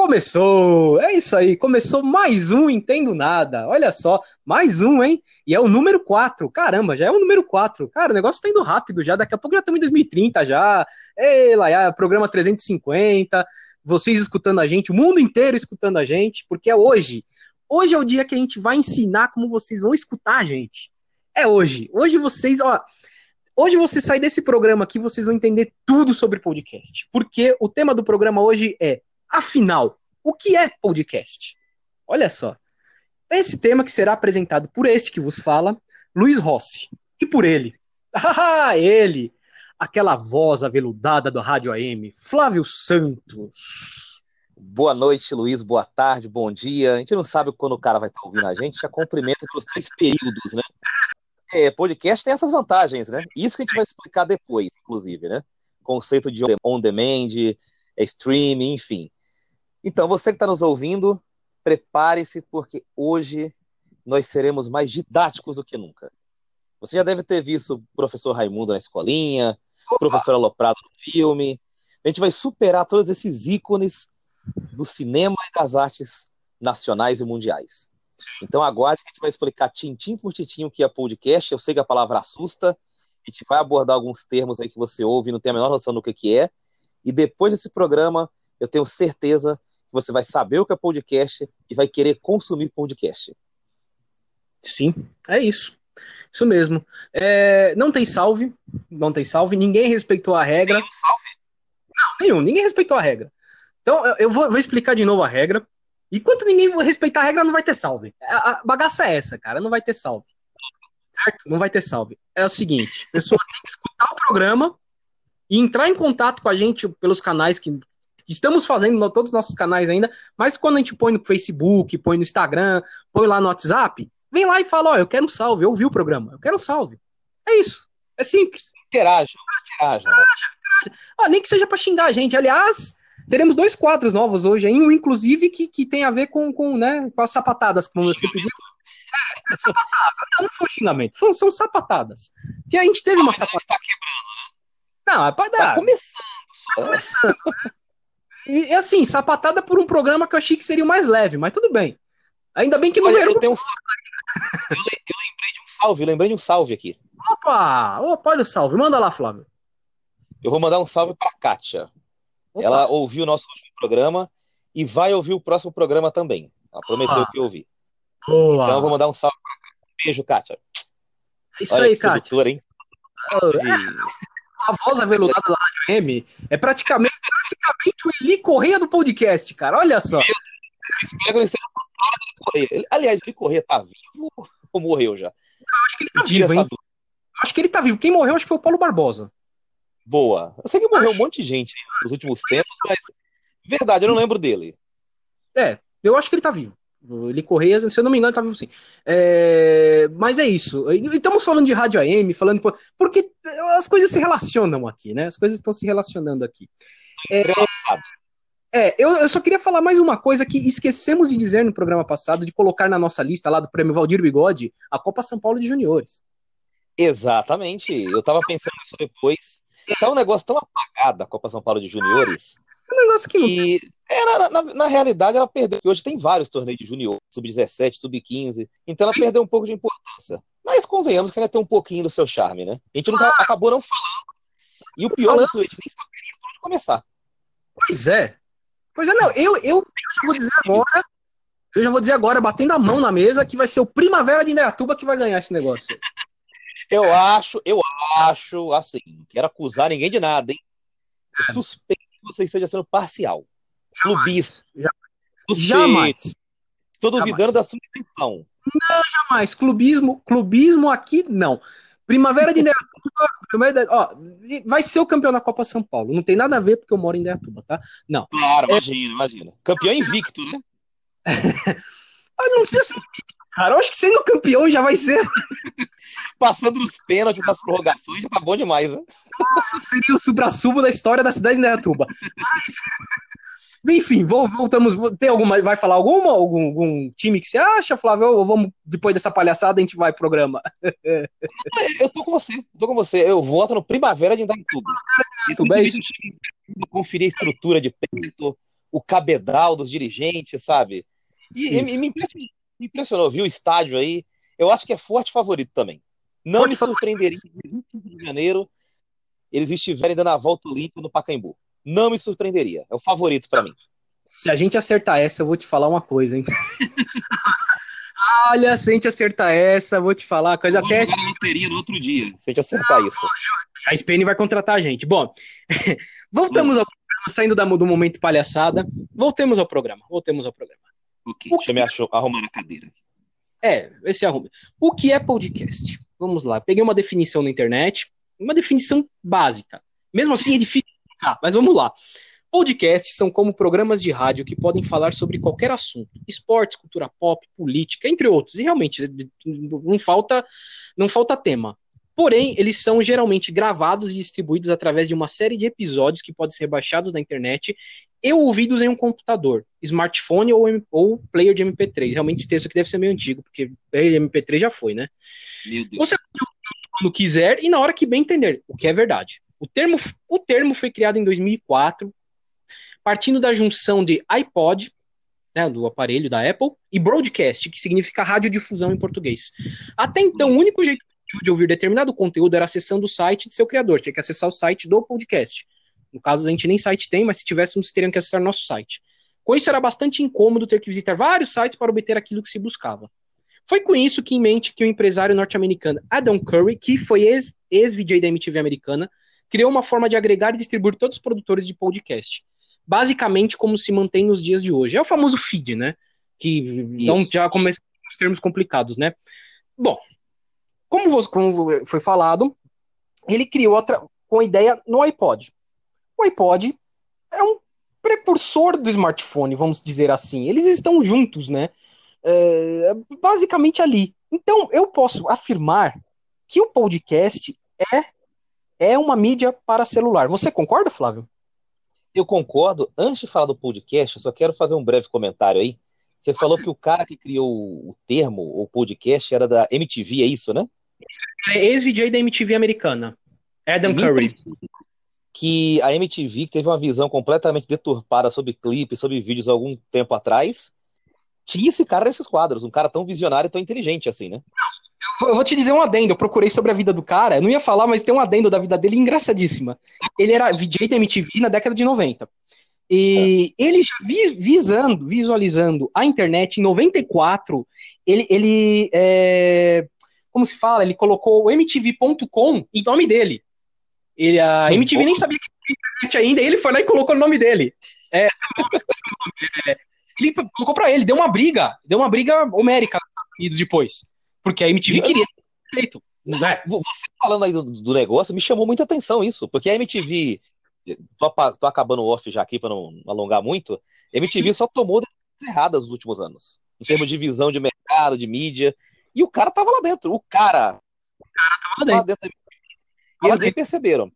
Começou! É isso aí, começou mais um Entendo Nada. Olha só, mais um, hein? E é o número 4. Caramba, já é o número 4. Cara, o negócio tá indo rápido já. Daqui a pouco já estamos em 2030 já. Ei, lá, programa 350. Vocês escutando a gente, o mundo inteiro escutando a gente, porque é hoje. Hoje é o dia que a gente vai ensinar como vocês vão escutar a gente. É hoje. Hoje vocês, ó. Hoje você sai desse programa aqui, vocês vão entender tudo sobre podcast. Porque o tema do programa hoje é, afinal, o que é podcast? Olha só. Esse tema que será apresentado por este que vos fala, Luiz Rossi. E por ele. Ah, ele! Aquela voz aveludada do Rádio AM, Flávio Santos. Boa noite, Luiz. Boa tarde, bom dia. A gente não sabe quando o cara vai estar ouvindo a gente, já cumprimenta pelos três períodos, né? É, podcast tem essas vantagens, né? Isso que a gente vai explicar depois, inclusive, né? Conceito de on-demand, streaming, enfim. Então, você que está nos ouvindo, prepare-se, porque hoje nós seremos mais didáticos do que nunca. Você já deve ter visto o professor Raimundo na escolinha, o professor Aloprado no filme. A gente vai superar todos esses ícones do cinema e das artes nacionais e mundiais. Então, aguarde que a gente vai explicar tintim por tintim o que é podcast. Eu sei que a palavra assusta. A gente vai abordar alguns termos aí que você ouve e não tem a menor noção do que, que é. E depois desse programa, eu tenho certeza que você vai saber o que é podcast e vai querer consumir podcast. Sim, é isso. Isso mesmo. É, não tem salve, não tem salve, ninguém respeitou a regra. Nenhum salve? Não, nenhum, ninguém respeitou a regra. Então, eu vou, vou explicar de novo a regra. Enquanto ninguém respeitar a regra, não vai ter salve. A, a bagaça é essa, cara, não vai ter salve. Certo? Não vai ter salve. É o seguinte, a pessoa tem que escutar o programa e entrar em contato com a gente pelos canais que, estamos fazendo no, todos os nossos canais ainda, mas quando a gente põe no Facebook, põe no Instagram, põe lá no WhatsApp, vem lá e fala, ó, eu quero um salve, eu ouvi o programa, eu quero um salve. É isso. É simples. Interaja, interaja. interaja, nem que seja para xingar a gente. Aliás, teremos dois quadros novos hoje, hein? um inclusive que, que tem a ver com, com, né, com as sapatadas, como você pediu. É, é sapatada. Não, não foi xingamento, são, são sapatadas. Que a gente teve uma sapatada. Está quebrando, né? Não, é para dar. Tá começando. Tá começando. E assim, sapatada por um programa que eu achei que seria o mais leve, mas tudo bem. Ainda bem que não Olha, eu, tenho um... eu, eu lembrei de um salve, lembrei de um salve aqui. Opa! Opa, olha o salve. Manda lá, Flávio. Eu vou mandar um salve para Kátia. Opa. Ela ouviu o nosso último programa e vai ouvir o próximo programa também. Ela prometeu que ouvir. Boa. Então eu vou mandar um salve pra Um beijo, Kátia. Isso Olha aí, Kátia. Hein? a voz aveludada da Rádio M é praticamente, praticamente o Eli Correia do podcast, cara. Olha só. Aliás, o Eli Correia tá vivo ou morreu já? Eu acho que ele tá vivo, hein? Acho que ele tá vivo. Quem morreu acho que foi o Paulo Barbosa. Boa. Eu sei que morreu acho... um monte de gente nos últimos tempos, mas verdade, eu não lembro dele. É, eu acho que ele tá vivo. Ele Correia, se eu não me engano, tá vivo sim. É, mas é isso. Estamos falando de rádio AM, falando. Porque as coisas se relacionam aqui, né? As coisas estão se relacionando aqui. É, é eu, eu, só queria falar mais uma coisa que esquecemos de dizer no programa passado, de colocar na nossa lista lá do Prêmio Valdir Bigode a Copa São Paulo de Juniores. Exatamente. Eu tava pensando nisso depois. Tá um negócio tão apagado a Copa São Paulo de Juniores. É um negócio que não. Na, na, realidade, ela perdeu. Hoje tem vários torneios de junior, sub-17, sub-15. Então ela Sim. perdeu um pouco de importância. Mas convenhamos que ela tem um pouquinho do seu charme, né? A gente não tá, ah. acabou não falando. E o pior do Twitch, nem saberia por onde começar. Pois é. Pois é, não. Eu, eu, eu já vou dizer agora. Eu já vou dizer agora, batendo a mão na mesa, que vai ser o Primavera de Indaiatuba que vai ganhar esse negócio. Eu acho, eu acho, assim, não quero acusar ninguém de nada, hein? Eu suspeito que você esteja sendo parcial. Clubista. Jamais. Estou duvidando jamais. da sua intenção. Não, jamais. Clubismo, clubismo aqui, não. Primavera de Indaiatuba, ó, vai ser o campeão da Copa São Paulo. Não tem nada a ver porque eu moro em Indaiatuba, tá? Não. Claro, é... imagina, imagina. Campeão invicto, né? Ah, não precisa ser cara. Eu acho que sendo campeão já vai ser. Passando nos pênaltis, nas prorrogações, já tá bom demais, né? seria o supra-sumo da história da cidade de Indaiatuba. Mas... Enfim, voltamos. Tem alguma. Vai falar alguma? Algum, algum time que você acha, Flávio? Ou vamos, depois dessa palhaçada, a gente vai pro programa? Eu tô com você, tô com você. Eu voto no Primavera de Indaiatuba. Tudo bem? Conferir a estrutura de peito, o cabedal dos dirigentes, sabe? E, e me, impressionou, me impressionou, viu o estádio aí. Eu acho que é forte favorito também. Não forte me surpreenderia se no Rio de Janeiro eles estiverem dando a volta olímpica no Pacaembu. Não me surpreenderia. É o favorito para mim. Se a gente acertar essa, eu vou te falar uma coisa, hein? Olha, se a gente acertar essa, vou te falar coisa eu até. Vou loteria no outro dia, se a gente acertar não, isso. A SPN vai contratar a gente. Bom, voltamos ao programa, saindo do momento palhaçada. Voltemos ao programa. Voltemos ao programa. Ok, o deixa que... eu me arrumar a cadeira. É, esse arrume. O que é podcast? Vamos lá. Peguei uma definição na internet, uma definição básica. Mesmo assim é difícil explicar, mas vamos lá. Podcasts são como programas de rádio que podem falar sobre qualquer assunto, esportes, cultura pop, política, entre outros. E realmente não falta não falta tema. Porém, eles são geralmente gravados e distribuídos através de uma série de episódios que podem ser baixados na internet e ouvidos em um computador, smartphone ou, ou player de MP3. Realmente esse texto aqui deve ser meio antigo, porque MP3 já foi, né? Você pode ouvir quando quiser e na hora que bem entender, o que é verdade. O termo, o termo foi criado em 2004 partindo da junção de iPod, né, do aparelho da Apple, e broadcast, que significa radiodifusão em português. Até então, o único jeito de ouvir determinado conteúdo era acessando o site de seu criador, tinha que acessar o site do podcast. No caso, a gente nem site tem, mas se tivéssemos, teriam que acessar nosso site. Com isso, era bastante incômodo ter que visitar vários sites para obter aquilo que se buscava. Foi com isso que em mente que o empresário norte-americano Adam Curry, que foi ex-VJ ex da MTV americana, criou uma forma de agregar e distribuir todos os produtores de podcast basicamente como se mantém nos dias de hoje. É o famoso feed, né? Que então já começa os termos complicados, né? Bom, como, você, como foi falado, ele criou outra, com a ideia no iPod. O iPod é um precursor do smartphone, vamos dizer assim. Eles estão juntos, né? É, basicamente ali. Então, eu posso afirmar que o podcast é, é uma mídia para celular. Você concorda, Flávio? Eu concordo. Antes de falar do podcast, eu só quero fazer um breve comentário aí. Você falou que o cara que criou o termo, o podcast, era da MTV, é isso, né? É ex-VJ da MTV americana. Adam Curry. Que a MTV teve uma visão completamente deturpada sobre clipes, sobre vídeos algum tempo atrás. Tinha esse cara nesses quadros, um cara tão visionário e tão inteligente assim, né? Eu vou te dizer um adendo. Eu procurei sobre a vida do cara. Eu não ia falar, mas tem um adendo da vida dele engraçadíssima. Ele era VJ da MTV na década de 90. E é. ele já visando, visualizando a internet em 94, ele, ele é, como se fala, ele colocou o MTV.com em nome dele. Ele, a Sim, MTV nem sabia que tinha internet ainda, e ele foi lá e colocou o nome dele. É, ele colocou pra ele, deu uma briga, deu uma briga homérica depois. Porque a MTV queria feito. Né? Você falando aí do, do, negócio, me chamou muita atenção isso, porque a MTV, tô, tô acabando o off já aqui para não alongar muito, a MTV só tomou decisões erradas nos últimos anos, em termos de visão de mercado, de mídia, e o cara tava lá dentro, o cara, o cara tava lá dentro, e eles nem perceberam.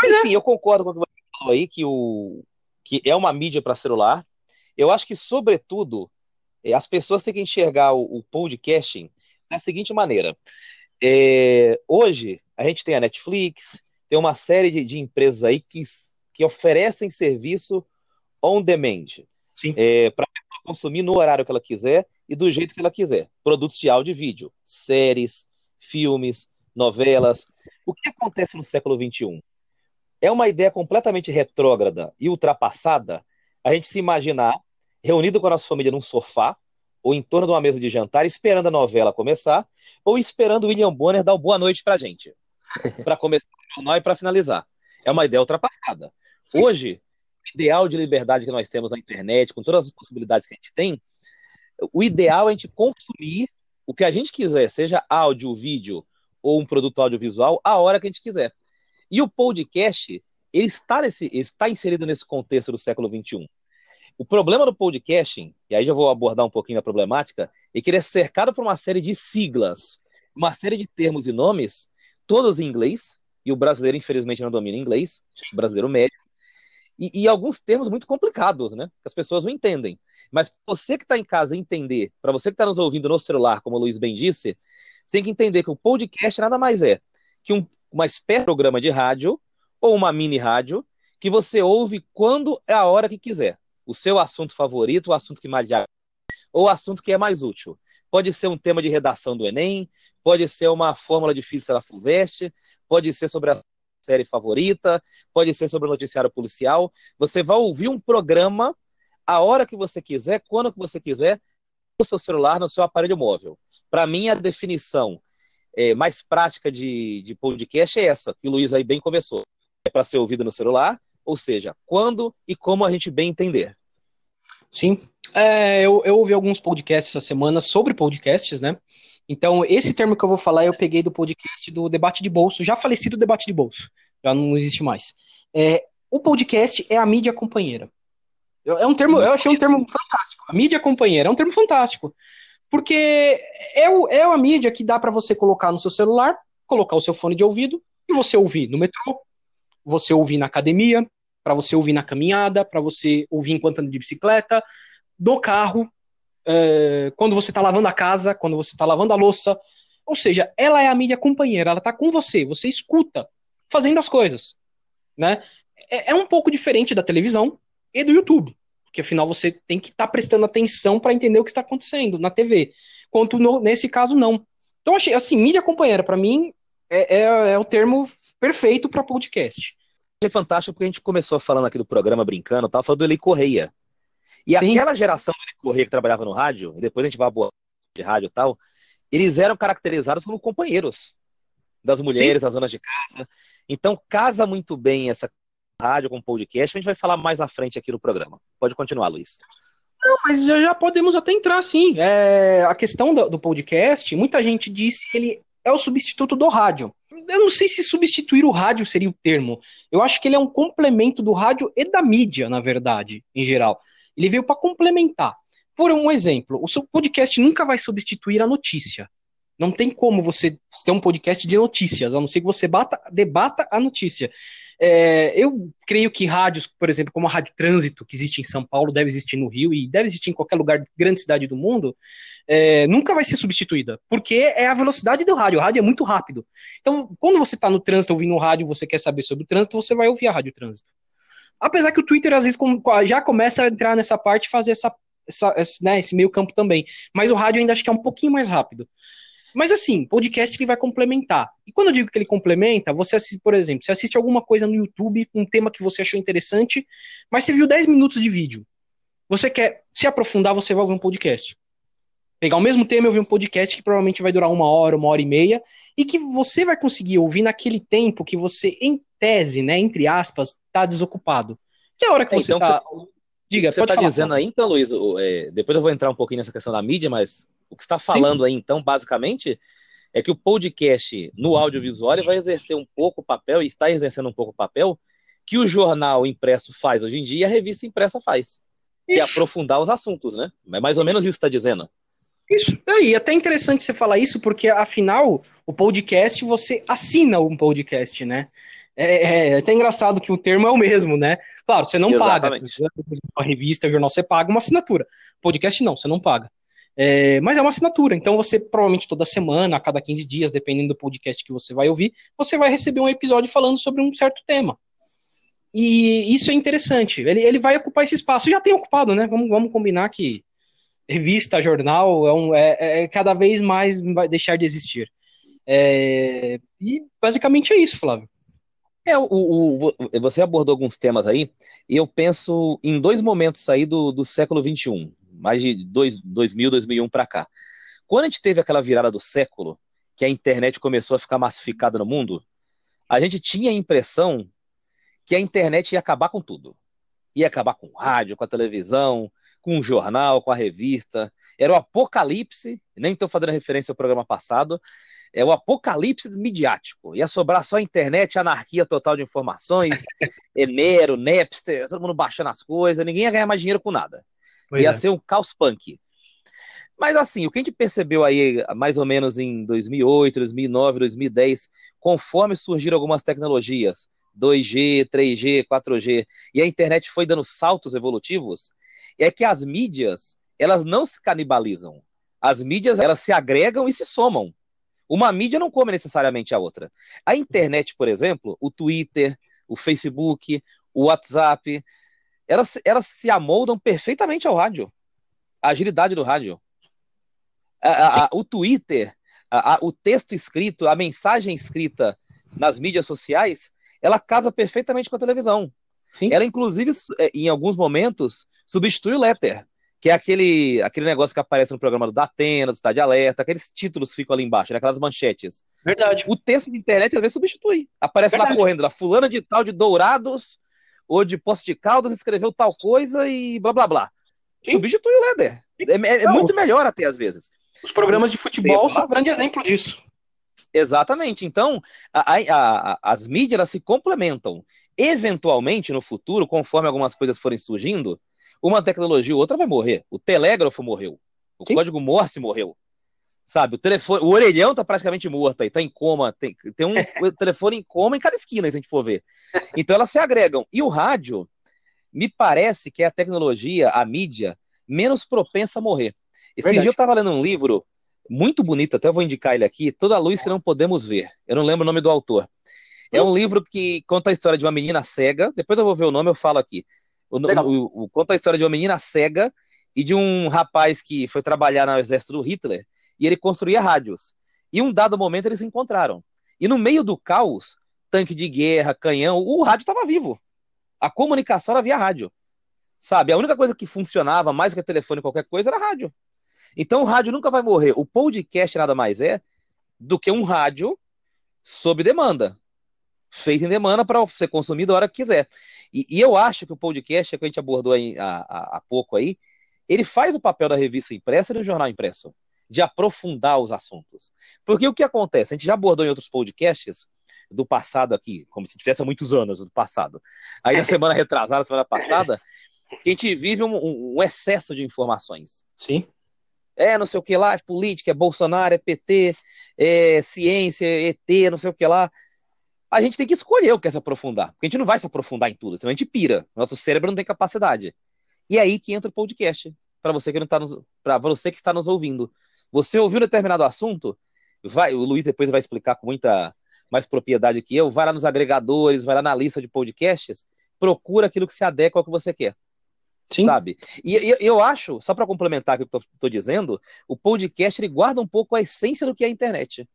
Mas, é. Enfim, é. eu concordo com o que você falou aí, que, o, que é uma mídia para celular, eu acho que, sobretudo, as pessoas têm que enxergar o, o podcasting da seguinte maneira. É, hoje, a gente tem a Netflix, tem uma série de, de empresas aí que, que oferecem serviço on demand. É, para consumir no horário que ela quiser e do jeito que ela quiser. Produtos de áudio e vídeo, séries, filmes, novelas. O que acontece no século XXI? É uma ideia completamente retrógrada e ultrapassada a gente se imaginar reunido com a nossa família num sofá, ou em torno de uma mesa de jantar, esperando a novela começar, ou esperando o William Bonner dar o boa noite pra gente. para começar o jornal e para finalizar. É uma ideia ultrapassada. Hoje, o ideal de liberdade que nós temos na internet, com todas as possibilidades que a gente tem, o ideal é a gente consumir o que a gente quiser, seja áudio, vídeo ou um produto audiovisual, a hora que a gente quiser. E o podcast, ele está, nesse, ele está inserido nesse contexto do século XXI. O problema do podcasting, e aí já vou abordar um pouquinho a problemática, é que ele é cercado por uma série de siglas, uma série de termos e nomes, todos em inglês, e o brasileiro, infelizmente, não domina inglês, o brasileiro médio, e, e, alguns termos muito complicados, né? Que as pessoas não entendem. Mas você que está em casa entender, para você que está nos ouvindo no celular, como o Luiz bem disse, tem que entender que o podcast nada mais é que um, uma espécie de programa de rádio ou uma mini rádio que você ouve quando é a hora que quiser o seu assunto favorito, o assunto que mais lhe ou o assunto que é mais útil. Pode ser um tema de redação do Enem, pode ser uma fórmula de física da FUVEST, pode ser sobre a série favorita, pode ser sobre o noticiário policial. Você vai ouvir um programa a hora que você quiser, quando que você quiser, no seu celular, no seu aparelho móvel. Para mim, a definição é, mais prática de, de podcast é essa, que o Luiz aí bem começou. É para ser ouvido no celular, ou seja, quando e como a gente bem entender. Sim. É, eu, eu ouvi alguns podcasts essa semana sobre podcasts, né? Então, esse termo que eu vou falar eu peguei do podcast do Debate de Bolso, já falecido Debate de Bolso, já não existe mais. É, o podcast é a mídia companheira. É um termo, eu achei um termo fantástico. A mídia companheira é um termo fantástico. Porque é, o, é a mídia que dá para você colocar no seu celular, colocar o seu fone de ouvido e você ouvir no metrô, você ouvir na academia, para você ouvir na caminhada, para você ouvir enquanto anda de bicicleta, do carro, é, quando você está lavando a casa, quando você está lavando a louça. Ou seja, ela é a mídia companheira, ela está com você, você escuta fazendo as coisas. Né? É, é um pouco diferente da televisão e do YouTube, porque afinal você tem que estar tá prestando atenção para entender o que está acontecendo na TV, quanto no, nesse caso não. Então achei assim, mídia companheira para mim é, é, é o termo perfeito para podcast é fantástico porque a gente começou falando aqui do programa brincando, tava falando do Eli Correia. E Sim. aquela geração do Eli Correia que trabalhava no rádio, e depois a gente vai boa de rádio e tal, eles eram caracterizados como companheiros das mulheres, Sim. das zonas de casa. Então casa muito bem essa rádio com podcast, a gente vai falar mais à frente aqui no programa. Pode continuar, Luiz. Não, mas já, já podemos até entrar, sim. É, a questão do, do podcast, muita gente disse que ele é o substituto do rádio eu não sei se substituir o rádio seria o termo. Eu acho que ele é um complemento do rádio e da mídia, na verdade, em geral. Ele veio para complementar. Por um exemplo, o seu podcast nunca vai substituir a notícia. Não tem como você ter um podcast de notícias, a não ser que você bata, debata a notícia. É, eu creio que rádios, por exemplo, como a Rádio Trânsito, que existe em São Paulo, deve existir no Rio e deve existir em qualquer lugar, grande cidade do mundo, é, nunca vai ser substituída, porque é a velocidade do rádio. O rádio é muito rápido. Então, quando você está no trânsito ouvindo o rádio, você quer saber sobre o trânsito, você vai ouvir a Rádio Trânsito. Apesar que o Twitter às vezes já começa a entrar nessa parte e fazer essa, essa esse, né, esse meio campo também. Mas o rádio ainda acho que é um pouquinho mais rápido. Mas assim, podcast ele vai complementar. E quando eu digo que ele complementa, você assiste, por exemplo, você assiste alguma coisa no YouTube, um tema que você achou interessante, mas você viu 10 minutos de vídeo. Você quer se aprofundar, você vai ouvir um podcast. Pegar o mesmo tema e ouvir um podcast que provavelmente vai durar uma hora, uma hora e meia, e que você vai conseguir ouvir naquele tempo que você, em tese, né, entre aspas, está desocupado. Que é a hora que é, você então, tá... Você... Diga, você está dizendo aí, então, Luiz, é, depois eu vou entrar um pouquinho nessa questão da mídia, mas o que está falando Sim. aí, então, basicamente, é que o podcast no audiovisual vai exercer um pouco o papel, e está exercendo um pouco o papel, que o jornal impresso faz hoje em dia e a revista impressa faz. Isso. E aprofundar os assuntos, né? É mais ou menos isso que está dizendo. Isso, aí, até interessante você falar isso, porque afinal, o podcast, você assina um podcast, né? É, é, é até engraçado que o termo é o mesmo, né? Claro, você não Exatamente. paga. A revista, o jornal, você paga uma assinatura. Podcast não, você não paga. É, mas é uma assinatura, então você provavelmente toda semana, a cada 15 dias, dependendo do podcast que você vai ouvir, você vai receber um episódio falando sobre um certo tema. E isso é interessante. Ele, ele vai ocupar esse espaço. Já tem ocupado, né? Vamos, vamos combinar que revista, jornal, é, um, é, é cada vez mais vai deixar de existir. É, e basicamente é isso, Flávio. É, o, o, você abordou alguns temas aí, e eu penso em dois momentos aí do, do século XXI mais de dois, 2000, 2001 para cá. Quando a gente teve aquela virada do século, que a internet começou a ficar massificada no mundo, a gente tinha a impressão que a internet ia acabar com tudo. Ia acabar com o rádio, com a televisão, com o jornal, com a revista. Era o apocalipse, nem estou fazendo referência ao programa passado, é o apocalipse midiático. Ia sobrar só a internet, anarquia total de informações, Enero, Napster, todo mundo baixando as coisas, ninguém ia ganhar mais dinheiro com nada. Pois ia é. ser um caos punk. Mas assim, o que a gente percebeu aí, mais ou menos em 2008, 2009, 2010, conforme surgiram algumas tecnologias, 2G, 3G, 4G, e a internet foi dando saltos evolutivos, é que as mídias, elas não se canibalizam. As mídias, elas se agregam e se somam. Uma mídia não come necessariamente a outra. A internet, por exemplo, o Twitter, o Facebook, o WhatsApp, elas, elas se amoldam perfeitamente ao rádio. A agilidade do rádio. A, a, o Twitter, a, o texto escrito, a mensagem escrita nas mídias sociais, ela casa perfeitamente com a televisão. Sim. Ela, inclusive, é, em alguns momentos, substitui o letter, que é aquele, aquele negócio que aparece no programa do Datena, do Estado de Alerta, aqueles títulos ficam ali embaixo, né, aquelas manchetes. Verdade. O texto de internet às vezes substitui. Aparece Verdade. lá correndo, lá, fulana de tal de Dourados ou de Poço de Caldas escreveu tal coisa e blá blá blá. Sim. Substitui o letter. É, é, é muito melhor até às vezes. Os programas de futebol são um grande exemplo disso. Exatamente. Então, a, a, a, as mídias se complementam. Eventualmente, no futuro, conforme algumas coisas forem surgindo, uma tecnologia ou outra vai morrer. O telégrafo morreu. O Sim. código Morse morreu. Sabe, o telefone, o orelhão tá praticamente morto aí, tá em coma, tem, tem um telefone em coma em cada esquina, se a gente for ver. Então elas se agregam. E o rádio, me parece que é a tecnologia, a mídia, menos propensa a morrer. Esse Verdade. dia eu estava lendo um livro muito bonito, até vou indicar ele aqui, Toda a Luz que Não Podemos Ver. Eu não lembro o nome do autor. É um livro que conta a história de uma menina cega, depois eu vou ver o nome, eu falo aqui. O, o, o, conta a história de uma menina cega e de um rapaz que foi trabalhar no exército do Hitler e ele construía rádios. E um dado momento eles se encontraram. E no meio do caos, tanque de guerra, canhão, o rádio estava vivo. A comunicação era via rádio. Sabe? A única coisa que funcionava mais que telefone, qualquer coisa, era rádio. Então o rádio nunca vai morrer. O podcast nada mais é do que um rádio sob demanda. Feito em demanda para ser consumido a hora que quiser. E, e, eu acho que o podcast, que a gente abordou há, há pouco aí, ele faz o papel da revista impressa e do jornal impresso, de aprofundar os assuntos. Porque o que acontece? A gente já abordou em outros podcasts do passado aqui, como se tivesse há muitos anos do passado. Aí na semana retrasada, semana passada, que a gente vive um, um excesso de informações. Sim. É, não sei o que lá, é política, é Bolsonaro, é PT, é ciência, é ET, não sei o que lá. A gente tem que escolher o que é se aprofundar. Porque a gente não vai se aprofundar em tudo, senão a gente pira. Nosso cérebro não tem capacidade. E aí que entra o podcast. Para você que não tá nos, para você que está nos ouvindo. Você ouviu determinado assunto, vai, o Luiz depois vai explicar com muita mais propriedade que eu, vai lá nos agregadores, vai lá na lista de podcasts, procura aquilo que se adequa ao que você quer. Sim. Sabe? E, e eu acho, só para complementar o que eu estou dizendo, o podcast ele guarda um pouco a essência do que é a internet.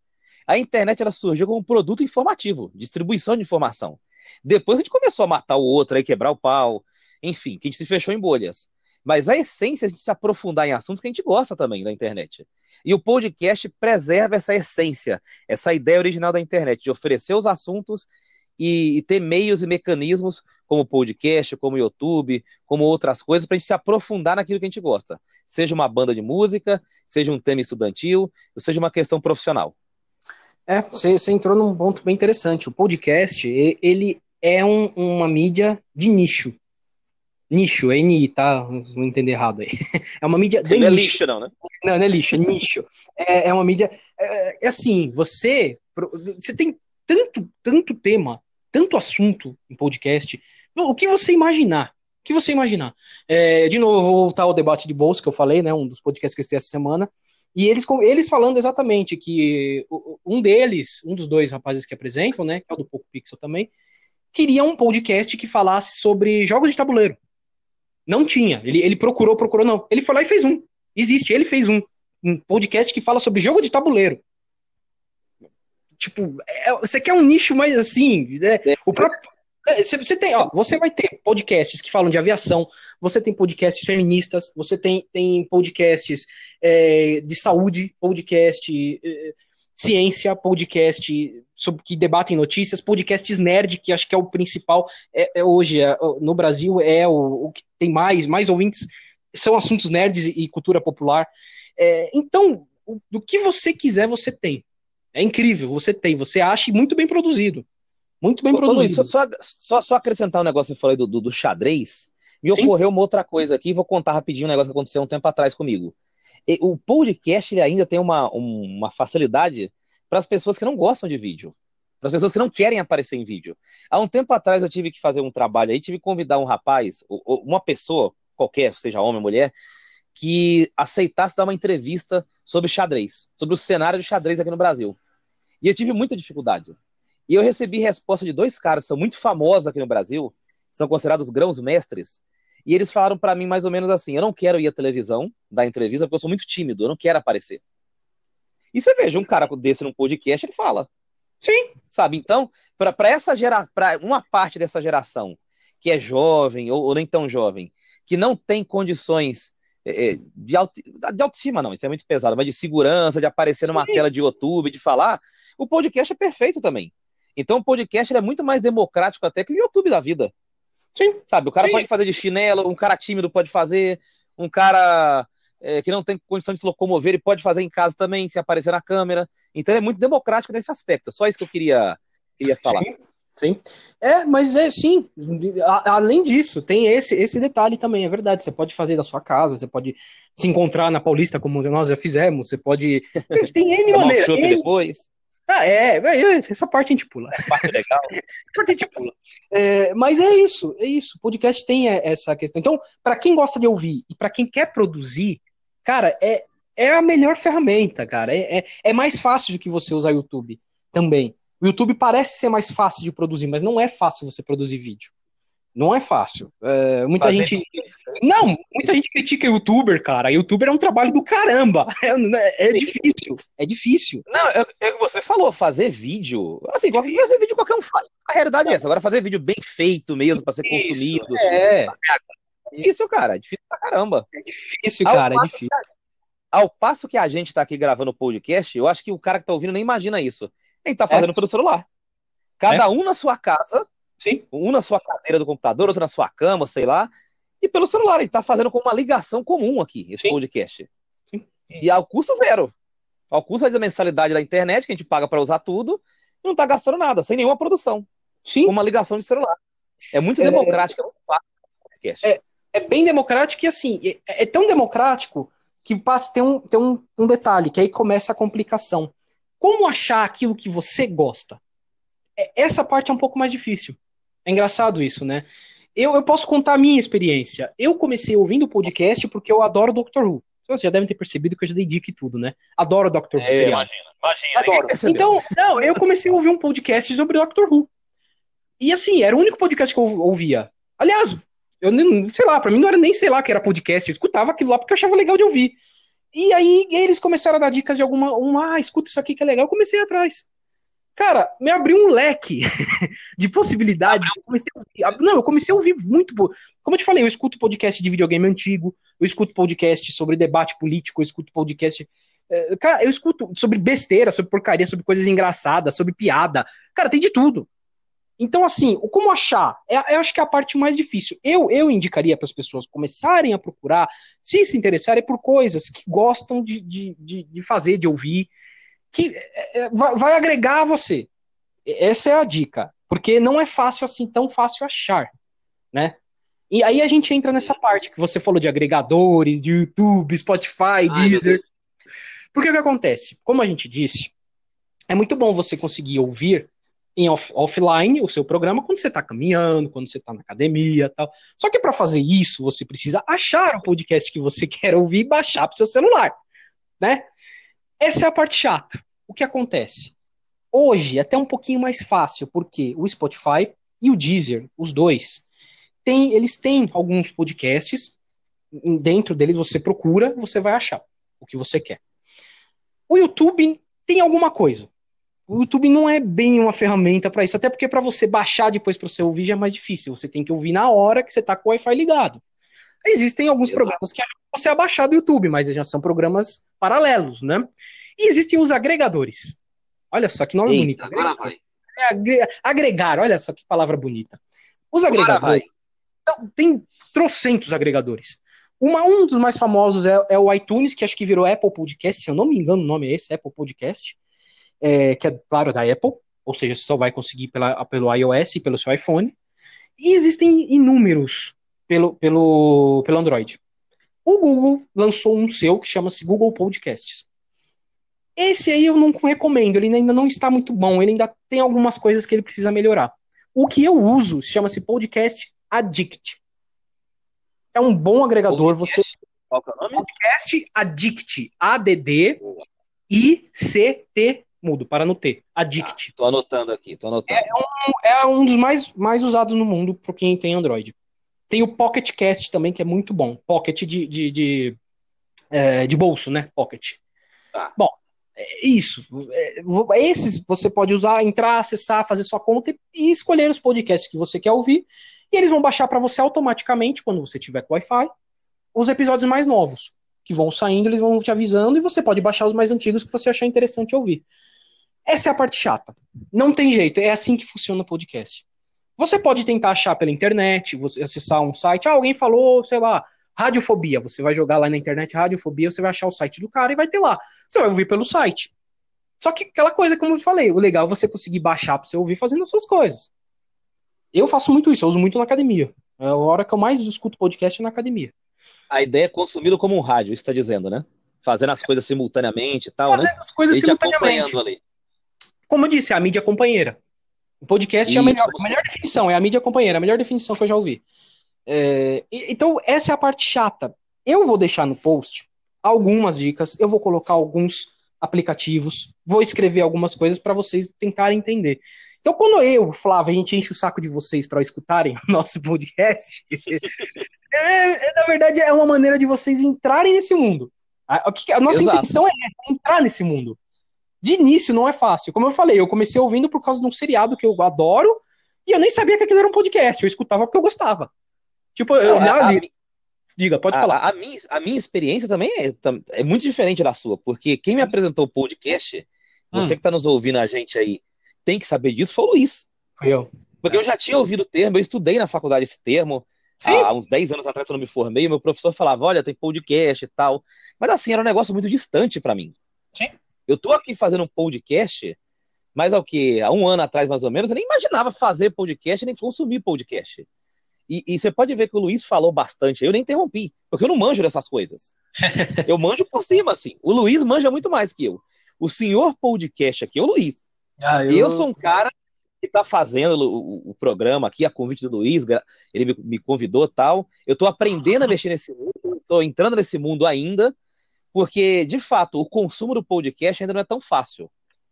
A internet ela surgiu como um produto informativo, distribuição de informação. Depois a gente começou a matar o outro, aí quebrar o pau, enfim, que a gente se fechou em bolhas. Mas a essência é a gente se aprofundar em assuntos que a gente gosta também da internet. E o podcast preserva essa essência, essa ideia original da internet, de oferecer os assuntos e, e ter meios e mecanismos como podcast, como YouTube, como outras coisas, para a gente se aprofundar naquilo que a gente gosta. Seja uma banda de música, seja um tema estudantil, seja uma questão profissional. É, você, entrou num ponto bem interessante. O podcast, ele é um, uma mídia de nicho. Nicho, N, tá? Não entender errado aí. É uma mídia não é lixo, não, né? Não, não é lixo, é nicho. É, é uma mídia. É, é assim, você. Você tem tanto, tanto tema tanto assunto em podcast. O que você imaginar? O que você imaginar? É, de novo, vou voltar ao debate de bolsa que eu falei, né? Um dos podcasts que eu estive essa semana. E eles, eles falando exatamente que um deles, um dos dois rapazes que apresentam, né? Que é o do Poco Pixel também, queria um podcast que falasse sobre jogos de tabuleiro. Não tinha. Ele, ele procurou, procurou, não. Ele foi lá e fez um. Existe, ele fez um. Um podcast que fala sobre jogo de tabuleiro. Tipo, é, você quer um nicho mais assim, né? O próprio, é, você tem, ó, você vai ter podcasts que falam de aviação, você tem podcasts feministas, você tem, tem podcasts é, de saúde, podcast é, ciência, podcast sobre, que debatem notícias, podcasts nerd, que acho que é o principal é, é hoje é, no Brasil, é o, o, que tem mais, mais ouvintes, são assuntos nerds e, e cultura popular. então, o, do que você quiser, você tem. É incrível, você tem, você acha muito bem produzido. Muito bem Ô, produzido. Luiz, só, só, só, acrescentar um negócio que você falou do, do, do xadrez. Me Sim. ocorreu uma outra coisa aqui, vou contar rapidinho um negócio que aconteceu um tempo atrás comigo. E, o podcast ele ainda tem uma, uma facilidade para as pessoas que não gostam de vídeo. Para as pessoas que não querem aparecer em vídeo. Há um tempo atrás eu tive que fazer um trabalho aí, tive que convidar um rapaz, uma pessoa qualquer, seja homem ou mulher, que aceitasse dar uma entrevista sobre xadrez, sobre o cenário de xadrez aqui no Brasil. E eu tive muita dificuldade. E eu recebi resposta de dois caras que são muito famosos aqui no Brasil, são considerados grãos mestres, E eles falaram para mim mais ou menos assim: eu não quero ir à televisão dar entrevista porque eu sou muito tímido, eu não quero aparecer. E você veja, um cara desse num podcast, ele fala. Sim. Sabe? Então, para essa geração, para uma parte dessa geração que é jovem ou, ou, nem tão jovem, que não tem condições é, é de, auto, de autoestima, não, isso é muito pesado, mas de segurança, de aparecer numa Sim. tela de YouTube, de falar, o podcast é perfeito também. Então, o podcast é muito mais democrático até que o YouTube da vida. Sim. Sabe, o cara Sim. pode fazer de chinelo, um cara tímido pode fazer, um cara é, que não tem condição de se locomover, ele pode fazer em casa também, se aparecer na câmera. Então, é muito democrático nesse aspecto. Só isso que eu queria, queria falar. Sim. Sim. É, mas é sim. A, além disso, tem esse, esse detalhe também, é verdade. Você pode fazer da sua casa, você pode se encontrar na Paulista, como nós já fizemos, você pode. Tem N maneiras. Um depois. Ah, é, é, essa parte a gente pula. A parte legal. essa parte a gente pula. É, mas é isso, é isso. O podcast tem essa questão. Então, para quem gosta de ouvir e para quem quer produzir, cara, é, é a melhor ferramenta, cara. É, é, é mais fácil do que você usar YouTube também. O YouTube parece ser mais fácil de produzir, mas não é fácil você produzir vídeo. Não é fácil. É, muita Fazendo gente. Não, muita gente critica youtuber, cara. Youtuber é um trabalho do caramba. É, é difícil. É difícil. Não, é, é que você falou, fazer vídeo. Assim, Sim. fazer vídeo qualquer um faz. A realidade é essa. Agora, fazer vídeo bem feito mesmo, para ser Isso, consumido. É. Isso, cara, é difícil pra caramba. É difícil, cara, é difícil. ao passo que a gente tá aqui gravando o podcast, eu acho que o cara que tá ouvindo nem imagina isso. Ele tá fazendo é. pelo celular. Cada é. um na sua casa Sim. Um na sua cadeira do computador, outro na sua cama, sei lá. E pelo celular, ele está fazendo com uma ligação comum aqui, esse Sim. podcast. Sim. E ao custo zero. Ao custo da mensalidade da internet, que a gente paga para usar tudo, e não está gastando nada, sem nenhuma produção. Sim. Com uma ligação de celular. É muito é... democrático, é muito fácil. É, é bem democrático e assim, é, é tão democrático que passa, tem, um, tem um, um detalhe, que aí começa a complicação. Como achar aquilo que você gosta? É, essa parte é um pouco mais difícil. É engraçado isso, né? Eu, eu posso contar a minha experiência. Eu comecei ouvindo o podcast porque eu adoro Doctor Who. Vocês já devem ter percebido que eu já dei dica e tudo, né? Adoro Doctor Who. É, imagina, imagina. Adoro. Então, não, eu comecei a ouvir um podcast sobre Doctor Who. E assim, era o único podcast que eu ouvia. Aliás, eu nem, sei lá, pra mim não era nem sei lá que era podcast, eu escutava aquilo lá porque eu achava legal de ouvir. E aí eles começaram a dar dicas de alguma, uma, ah, escuta isso aqui que é legal, eu comecei atrás. Cara, me abriu um leque de possibilidades. Eu comecei ouvir, não, eu comecei a ouvir muito. Como eu te falei, eu escuto podcast de videogame antigo, eu escuto podcast sobre debate político, eu escuto podcast. É, cara, eu escuto sobre besteira, sobre porcaria, sobre coisas engraçadas, sobre piada. Cara, tem de tudo. Então, assim, como achar? É, eu acho que é a parte mais difícil. Eu, eu indicaria para as pessoas começarem a procurar, se se interessarem por coisas que gostam de, de, de, de fazer, de ouvir, que é, é, vai agregar a você. Essa é a dica, porque não é fácil assim, tão fácil achar, né? E aí a gente entra nessa parte que você falou de agregadores, de YouTube, Spotify, Ai, Deezer. Porque o que acontece? Como a gente disse, é muito bom você conseguir ouvir em off offline o seu programa quando você está caminhando, quando você está na academia tal. Só que para fazer isso, você precisa achar o podcast que você quer ouvir e baixar para o seu celular, né? Essa é a parte chata. O que acontece? Hoje é até um pouquinho mais fácil, porque o Spotify e o Deezer, os dois, tem, eles têm alguns podcasts. Dentro deles você procura, você vai achar o que você quer. O YouTube tem alguma coisa. O YouTube não é bem uma ferramenta para isso, até porque para você baixar depois para você ouvir já é mais difícil. Você tem que ouvir na hora que você está com o Wi-Fi ligado. Existem alguns Exato. programas que você abaixar do YouTube, mas já são programas paralelos, né? E existem os agregadores. Olha só que nome Eita, bonito. Agora vai. É, agregar, olha só que palavra bonita. Os agregadores. Então, tem trocentos agregadores. Uma, um dos mais famosos é, é, o iTunes, que acho que virou Apple Podcast, se eu não me engano, o nome é esse, Apple Podcast, é, que é, claro, da Apple, ou seja, você só vai conseguir pela, pelo iOS e pelo seu iPhone. E existem inúmeros pelo, pelo, pelo Android. O Google lançou um seu que chama-se Google Podcasts. Esse aí eu não recomendo, ele ainda não está muito bom, ele ainda tem algumas coisas que ele precisa melhorar. O que eu uso chama-se Podcast Addict. É um bom agregador, podcast? você Qual é o nome? Podcast Addict, A D D I C T mudo para no T. Addict. Ah, tô anotando aqui, tô anotando. É um, é um dos mais, mais usados no mundo para quem tem Android. Tem o Pocket Cast também, que é muito bom. Pocket de, de, de, é, de bolso, né? Pocket. Tá. Bom, é isso. É, esses você pode usar, entrar, acessar, fazer sua conta e escolher os podcasts que você quer ouvir. E eles vão baixar para você automaticamente, quando você tiver com Wi-Fi, os episódios mais novos que vão saindo, eles vão te avisando e você pode baixar os mais antigos que você achar interessante ouvir. Essa é a parte chata. Não tem jeito, é assim que funciona o podcast. Você pode tentar achar pela internet, você acessar um site, ah, alguém falou, sei lá, radiofobia. Você vai jogar lá na internet radiofobia, você vai achar o site do cara e vai ter lá. Você vai ouvir pelo site. Só que aquela coisa, como eu falei, o legal é você conseguir baixar para você ouvir fazendo as suas coisas. Eu faço muito isso, eu uso muito na academia. É a hora que eu mais escuto podcast é na academia. A ideia é consumi-lo como um rádio, está dizendo, né? Fazendo as coisas simultaneamente e tal, Fazendo né? Fazendo as coisas simultaneamente. Ali. Como eu disse, é a mídia companheira. O podcast Isso, é a melhor, a melhor definição, é a mídia companheira, a melhor definição que eu já ouvi. É, então, essa é a parte chata. Eu vou deixar no post algumas dicas, eu vou colocar alguns aplicativos, vou escrever algumas coisas para vocês tentarem entender. Então, quando eu, Flávio, a gente enche o saco de vocês para escutarem o nosso podcast, é, é, na verdade é uma maneira de vocês entrarem nesse mundo. A, a nossa Exato. intenção é entrar nesse mundo. De início não é fácil. Como eu falei, eu comecei ouvindo por causa de um seriado que eu adoro e eu nem sabia que aquilo era um podcast. Eu escutava porque eu gostava. Tipo, eu, não, a, a, Diga, pode a, falar. A, minha, a minha experiência também é, é muito diferente da sua, porque quem Sim. me apresentou o podcast, você hum. que está nos ouvindo a gente aí, tem que saber disso, foi o Luiz. Foi eu. Porque eu já tinha ouvido o termo, eu estudei na faculdade esse termo. Há, há, uns 10 anos atrás, quando eu me formei, meu professor falava: olha, tem podcast e tal. Mas assim, era um negócio muito distante para mim. Sim. Eu tô aqui fazendo um podcast, mas ao que? Há um ano atrás, mais ou menos, eu nem imaginava fazer podcast nem consumir podcast. E, e, você pode ver que o Luiz falou bastante, eu nem interrompi, porque eu não manjo dessas coisas. eu manjo por cima, assim. O Luiz manja muito mais que eu. O senhor podcast aqui é o Luiz. Ah, eu... eu... sou um cara que está fazendo o, o, programa aqui, a convite do Luiz, ele me, me convidou tal. Eu estou aprendendo a mexer nesse mundo, estou entrando nesse mundo ainda, porque, de fato, o consumo do podcast ainda não é tão fácil.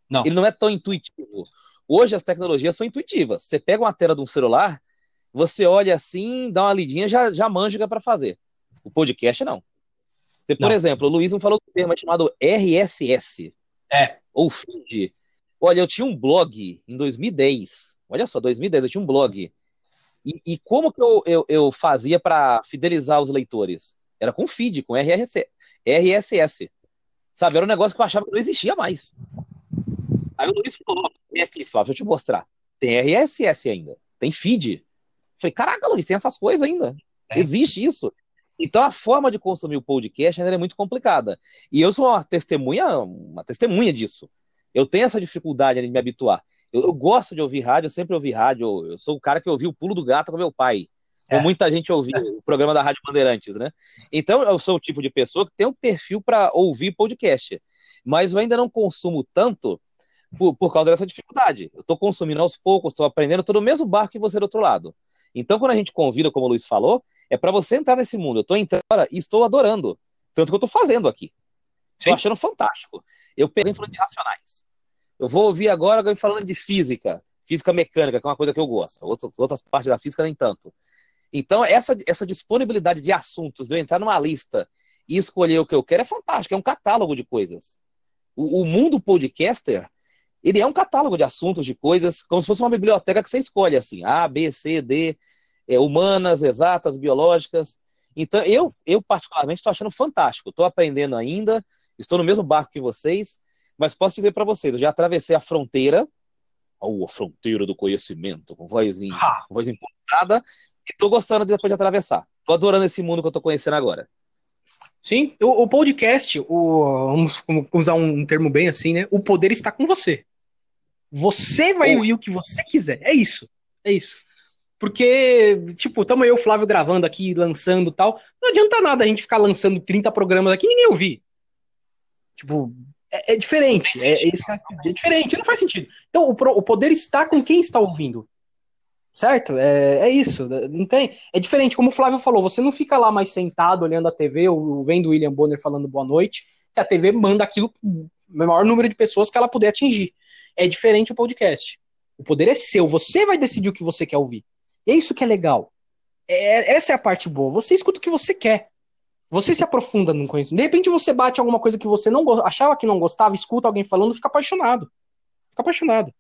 Não. Ele não é tão intuitivo. Hoje as tecnologias são intuitivas. Você pega uma tela de um celular, você olha assim, dá uma lidinha, já, já manja que é para fazer. O podcast não. Você, por não. exemplo, o Luiz não falou do termo chamado RSS. É. Ou feed. Olha, eu tinha um blog em 2010. Olha só, 2010, eu tinha um blog. E, e como que eu, eu, eu fazia para fidelizar os leitores? Era com feed, com RSS. RSS. Sabe, era um negócio que eu achava que não existia mais. Aí o Luiz falou: vem aqui, Flávio, deixa eu te mostrar. Tem RSS ainda, tem feed. Falei, caraca, Luiz, tem essas coisas ainda. É. Existe isso. Então a forma de consumir o podcast ainda é muito complicada. E eu sou uma testemunha, uma testemunha disso. Eu tenho essa dificuldade de me habituar. Eu, eu, gosto de ouvir rádio, eu sempre ouvi rádio. Eu sou o cara que ouviu o pulo do gato com meu pai. É. muita gente ouvia o programa da Rádio Bandeirantes, né? Então eu sou o tipo de pessoa que tem um perfil para ouvir podcast. Mas eu ainda não consumo tanto por, por causa dessa dificuldade. Eu estou consumindo aos poucos, estou aprendendo, estou no mesmo barco que você do outro lado. Então, quando a gente convida, como o Luiz falou, é para você entrar nesse mundo. Eu estou entrando e estou adorando. Tanto que eu estou fazendo aqui. Estou achando fantástico. Eu peguei falando de racionais. Eu vou ouvir agora alguém falando de física, física mecânica, que é uma coisa que eu gosto. Outras, outras partes da física, nem tanto. Então, essa, essa disponibilidade de assuntos, de eu entrar numa lista e escolher o que eu quero, é fantástico. É um catálogo de coisas. O, o mundo podcaster, ele é um catálogo de assuntos, de coisas, como se fosse uma biblioteca que você escolhe, assim, A, B, C, D, é, humanas, exatas, biológicas. Então, eu, eu particularmente, estou achando fantástico. Estou aprendendo ainda, estou no mesmo barco que vocês, mas posso dizer para vocês, eu já atravessei a fronteira, oh, a fronteira do conhecimento, com voz, em, voz importada, e estou gostando depois de atravessar. Estou adorando esse mundo que eu estou conhecendo agora. Sim, o, o podcast, o, vamos, usar um termo bem assim, né? O poder está com você. Você vai ouvir o que você quiser. É isso. É isso. Porque, tipo, estamos eu, Flávio, gravando aqui, lançando tal. Não adianta nada a gente ficar lançando 30 programas aqui e ninguém ouvir. Tipo, é, é diferente. É, isso é, é, diferente, não faz sentido. Então, o, o, poder está com quem está ouvindo. Certo? É, é isso. Não tem, é diferente, como o Flávio falou, você não fica lá mais sentado olhando a TV ou vendo o William Bonner falando boa noite, que a TV manda aquilo o maior número de pessoas que ela puder atingir. É diferente o podcast. O poder é seu, você vai decidir o que você quer ouvir. E é isso que é legal. É, essa é a parte boa. Você escuta o que você quer. Você se aprofunda no conhecimento. De repente você bate alguma coisa que você não achava que não gostava, escuta alguém falando, fica apaixonado. Fica apaixonado.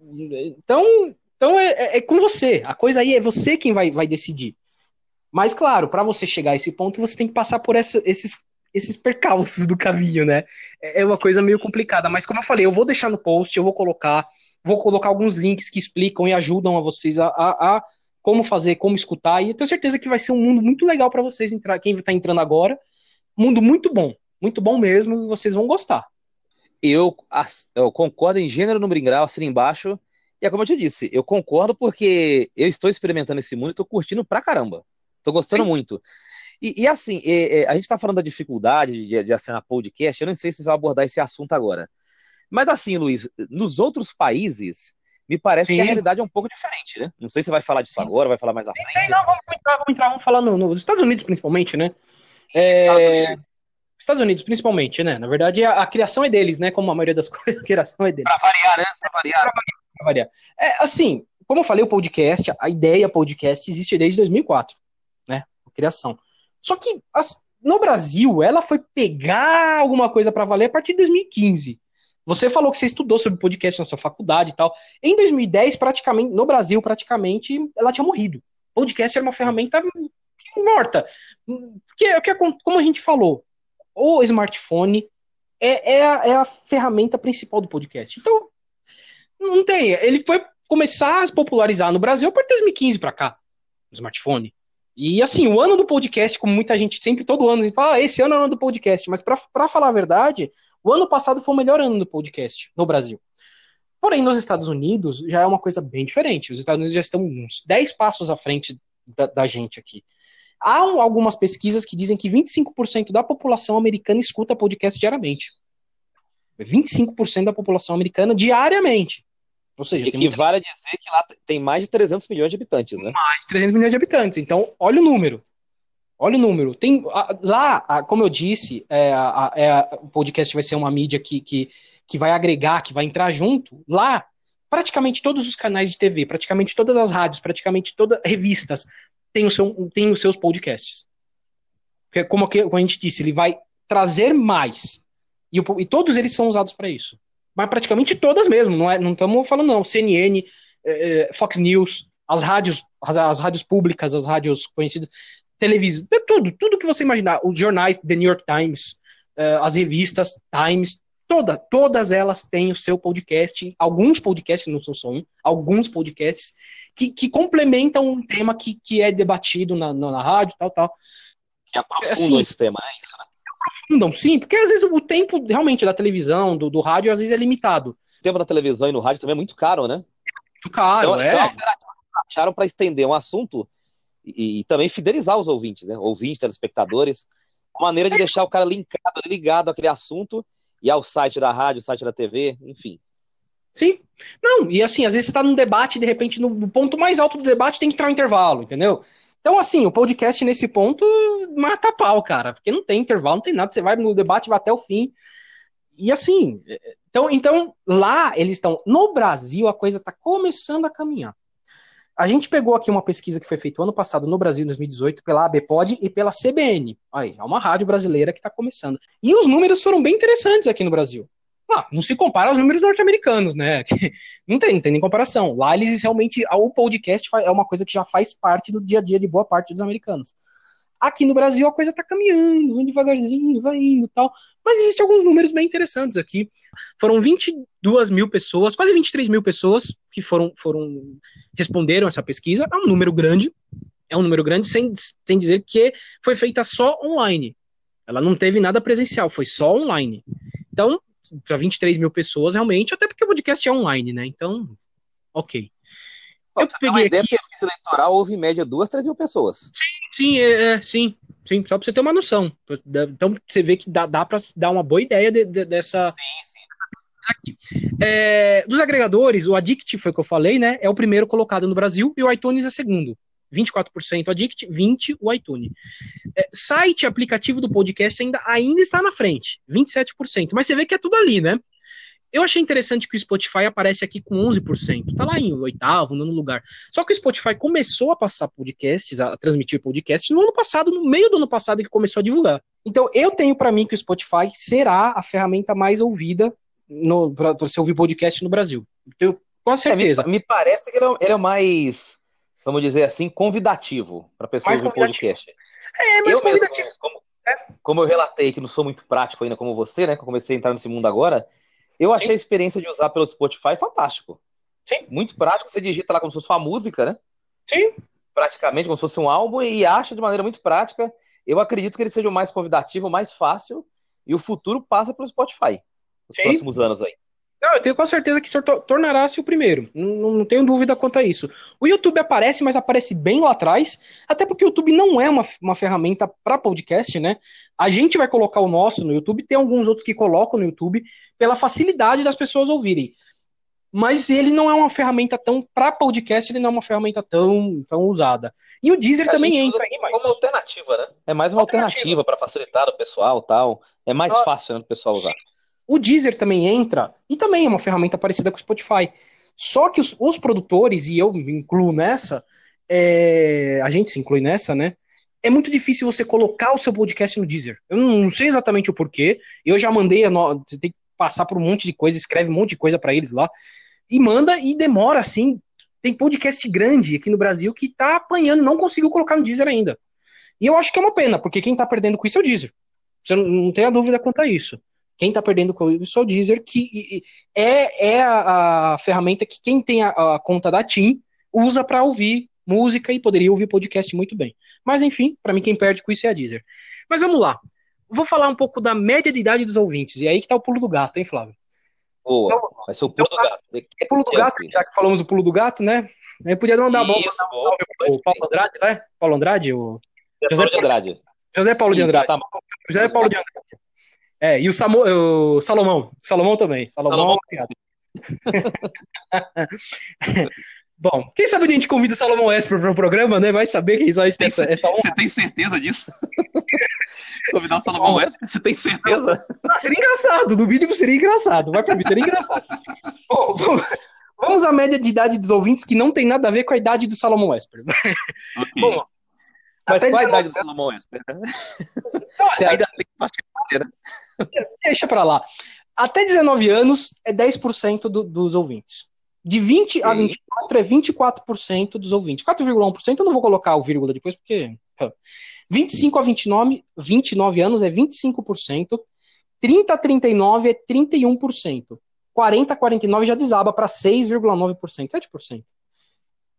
Então, então é, é, é com você. A coisa aí é você quem vai, vai decidir. Mas, claro, para você chegar a esse ponto, você tem que passar por essa, esses, esses percalços do caminho, né? É, é uma coisa meio complicada. Mas, como eu falei, eu vou deixar no post, eu vou colocar, vou colocar alguns links que explicam e ajudam a vocês a, a, a como fazer, como escutar. E eu tenho certeza que vai ser um mundo muito legal para vocês entrar, quem está entrando agora. Mundo muito bom, muito bom mesmo, e vocês vão gostar. Eu, eu concordo em gênero, número em grau, assim embaixo. E é como eu te disse, eu concordo porque eu estou experimentando esse mundo e estou curtindo pra caramba. Estou gostando Sim. muito. E, e assim, é, é, a gente está falando da dificuldade de, de assinar podcast, eu não sei se você vai abordar esse assunto agora. Mas assim, Luiz, nos outros países, me parece Sim. que a realidade é um pouco diferente, né? Não sei se você vai falar disso agora, vai falar mais à frente. Sei, não, vamos entrar, vamos entrar, vamos falar no, nos Estados Unidos principalmente, né? É... Estados Unidos. Estados Unidos, principalmente, né? Na verdade, a, a, criação é deles, né? Como a maioria das coisas, a criação é deles. Pra variar, né? Pra variar. Pra variar variar. É, assim, como eu falei, o podcast, a ideia podcast existe desde 2004, né? A criação. Só que as, no Brasil, ela foi pegar alguma coisa para valer a partir de 2015. Você falou que você estudou sobre podcast na sua faculdade e tal. Em 2010, praticamente, no Brasil, praticamente, ela tinha morrido. Podcast era uma ferramenta morta. Porque, que, como a gente falou, o smartphone é, é, a, é a ferramenta principal do podcast. Então, não tem. Ele foi começar a se popularizar no Brasil a partir de 2015 para cá, no smartphone. E assim, o ano do podcast, como muita gente sempre, todo ano, fala, ah, esse ano é o ano do podcast, mas para falar a verdade, o ano passado foi o melhor ano do podcast no Brasil. Porém, nos Estados Unidos já é uma coisa bem diferente. Os Estados Unidos já estão uns 10 passos à frente da, da gente aqui. Há algumas pesquisas que dizem que 25% da população americana escuta podcast diariamente. 25% da população americana diariamente. Ou seja, equivale muita... a dizer que lá tem mais de 300 milhões de habitantes, né? Mais de 300 milhões de habitantes. Então, olha o número. Olha o número. Tem lá, como eu disse, é, a, é, o podcast vai ser uma mídia que, que, que vai agregar, que vai entrar junto. Lá, praticamente todos os canais de TV, praticamente todas as rádios, praticamente todas revistas têm, o seu, têm os seus podcasts. Porque, como, como a gente disse, ele vai trazer mais. E, e todos eles são usados para isso mas praticamente todas mesmo, não é, não estamos falando não, CNN, eh, eh, Fox News, as rádios, as, as, rádios públicas, as rádios conhecidas, televisão, tudo, tudo que você imaginar, os jornais, The New York Times, eh, as revistas Times, toda, todas elas têm o seu podcast, alguns podcasts, não são só um, alguns podcasts que, que complementam um tema que, que é debatido na, na, na rádio, tal, tal. Que aprofundam assim, esse tema, é isso, né? Aprofundam, sim, porque às vezes o tempo realmente da televisão, do, do rádio, às vezes é limitado. O tempo da televisão e no rádio também é muito caro, né? Muito caro, então, é. Então, acharam para estender um assunto e, e, também fidelizar os ouvintes, né? Ouvintes, telespectadores. Uma maneira de deixar o cara linkado, ligado àquele assunto e ao site da rádio, site da TV, enfim. Sim. Não, e assim, às vezes você tá num debate, de repente, no ponto mais alto do debate tem que entrar um intervalo, entendeu? Então, assim, o podcast nesse ponto mata pau, cara, porque não tem intervalo, não tem nada, você vai no debate, vai até o fim. E assim, então, então lá eles estão. No Brasil, a coisa está começando a caminhar. A gente pegou aqui uma pesquisa que foi feita ano passado no Brasil, em 2018, pela ABPOD e pela CBN. Aí, é uma rádio brasileira que está começando. E os números foram bem interessantes aqui no Brasil. Não, se compara aos números norte-americanos, né? Não tem, não tem nem comparação. Lá eles realmente. O podcast é uma coisa que já faz parte do dia a dia de boa parte dos americanos. Aqui no Brasil a coisa tá caminhando, vai devagarzinho, vai indo tal. Mas existem alguns números bem interessantes aqui. Foram 22 mil pessoas, quase 23 mil pessoas que foram, foram responderam essa pesquisa. É um número grande. É um número grande, sem, sem dizer que foi feita só online. Ela não teve nada presencial, foi só online. Então, para 23 mil pessoas, realmente, até porque o podcast é online, né? Então, ok. Eu peguei uma ideia, aqui... pesquisa eleitoral houve em média duas, três mil pessoas. Sim, sim, é, é, sim, sim, só para você ter uma noção. Então você vê que dá, dá para dar uma boa ideia de, de, dessa. Sim, sim. Aqui. É, dos agregadores, o Addict foi o que eu falei, né? É o primeiro colocado no Brasil e o iTunes é segundo. 24% Addict, 20% o iTunes. É, site, aplicativo do podcast ainda, ainda está na frente, 27%. Mas você vê que é tudo ali, né? Eu achei interessante que o Spotify aparece aqui com 11%, tá lá em oitavo, nono lugar. Só que o Spotify começou a passar podcasts, a transmitir podcasts no ano passado, no meio do ano passado que começou a divulgar. Então eu tenho para mim que o Spotify será a ferramenta mais ouvida para você ouvir podcast no Brasil. Eu, com certeza. É, me, me, parece que ele é, ele é mais, vamos dizer assim, convidativo para pessoas ouvir podcast. É, mais eu convidativo. Mesmo, como, como eu relatei que não sou muito prático ainda como você, né? Que eu comecei a entrar nesse mundo agora, eu achei Sim. a experiência de usar pelo Spotify fantástico. Sim. Muito prático, você digita lá como se fosse uma música, né? Sim. Praticamente como se fosse um álbum e acha de maneira muito prática. Eu acredito que ele seja o mais convidativo, o mais fácil, e o futuro passa pelo Spotify nos Sim. próximos anos aí. Não, eu tenho com certeza que se tornará-se o primeiro. Não, não, tenho dúvida quanto a isso. O YouTube aparece, mas aparece bem lá atrás, até porque o YouTube não é uma, uma ferramenta para podcast, né? A gente vai colocar o nosso no YouTube, tem alguns outros que colocam no YouTube pela facilidade das pessoas ouvirem. Mas ele não é uma ferramenta tão para podcast, ele não é uma ferramenta tão, tão usada. E o Deezer a também entra aí, mas como alternativa, né? É mais uma alternativa para facilitar o pessoal, tal. É mais ah, fácil né, o pessoal usar. Sim. O Deezer também entra e também é uma ferramenta parecida com o Spotify. Só que os, os produtores, e eu me incluo nessa, é, a gente se inclui nessa, né? É muito difícil você colocar o seu podcast no Deezer. Eu não sei exatamente o porquê. Eu já mandei, a no... você tem que passar por um monte de coisa, escreve um monte de coisa para eles lá. E manda e demora, assim. Tem podcast grande aqui no Brasil que tá apanhando, não conseguiu colocar no Deezer ainda. E eu acho que é uma pena, porque quem tá perdendo com isso é o Deezer. Você não, não tem a dúvida quanto a isso. Quem está perdendo com isso é o Deezer, que é, é a, a ferramenta que quem tem a, a conta da TIM usa para ouvir música e poderia ouvir podcast muito bem. Mas enfim, para mim quem perde com isso é a Deezer. Mas vamos lá. Vou falar um pouco da média de idade dos ouvintes. E aí que tá o pulo do gato, hein, Flávio? Boa. Então, vai ser o pulo do gato. É pulo do gato, já que falamos do pulo do gato, né? Aí podia dar uma bola o Paulo Andrade, né? Paulo Andrade, o José Paulo de Andrade. José Paulo de Andrade. Tá José Paulo de Andrade. É, e o, Samo, o Salomão. Salomão também. Salomão. Salomão. Bom, quem sabe a gente convida o Salomão Esper para o programa, né? Vai saber quem sabe tem essa, essa honra. Você tem certeza disso? Convidar o Salomão Esper? Você tem certeza? Ah, seria engraçado, no mínimo seria engraçado. Vai para mim, seria engraçado. Bom, vamos à média de idade dos ouvintes, que não tem nada a ver com a idade do Salomão Esper. Okay. Bom, mas qual a idade do Salomão Esper? Olha, ainda tem Deixa pra lá. Até 19 anos é 10% do, dos ouvintes. De 20 Sim. a 24 é 24% dos ouvintes. 4,1% eu não vou colocar o vírgula depois, porque. 25 a 29, 29 anos é 25%. 30 a 39 é 31%. 40 a 49 já desaba para 6,9%, 7%.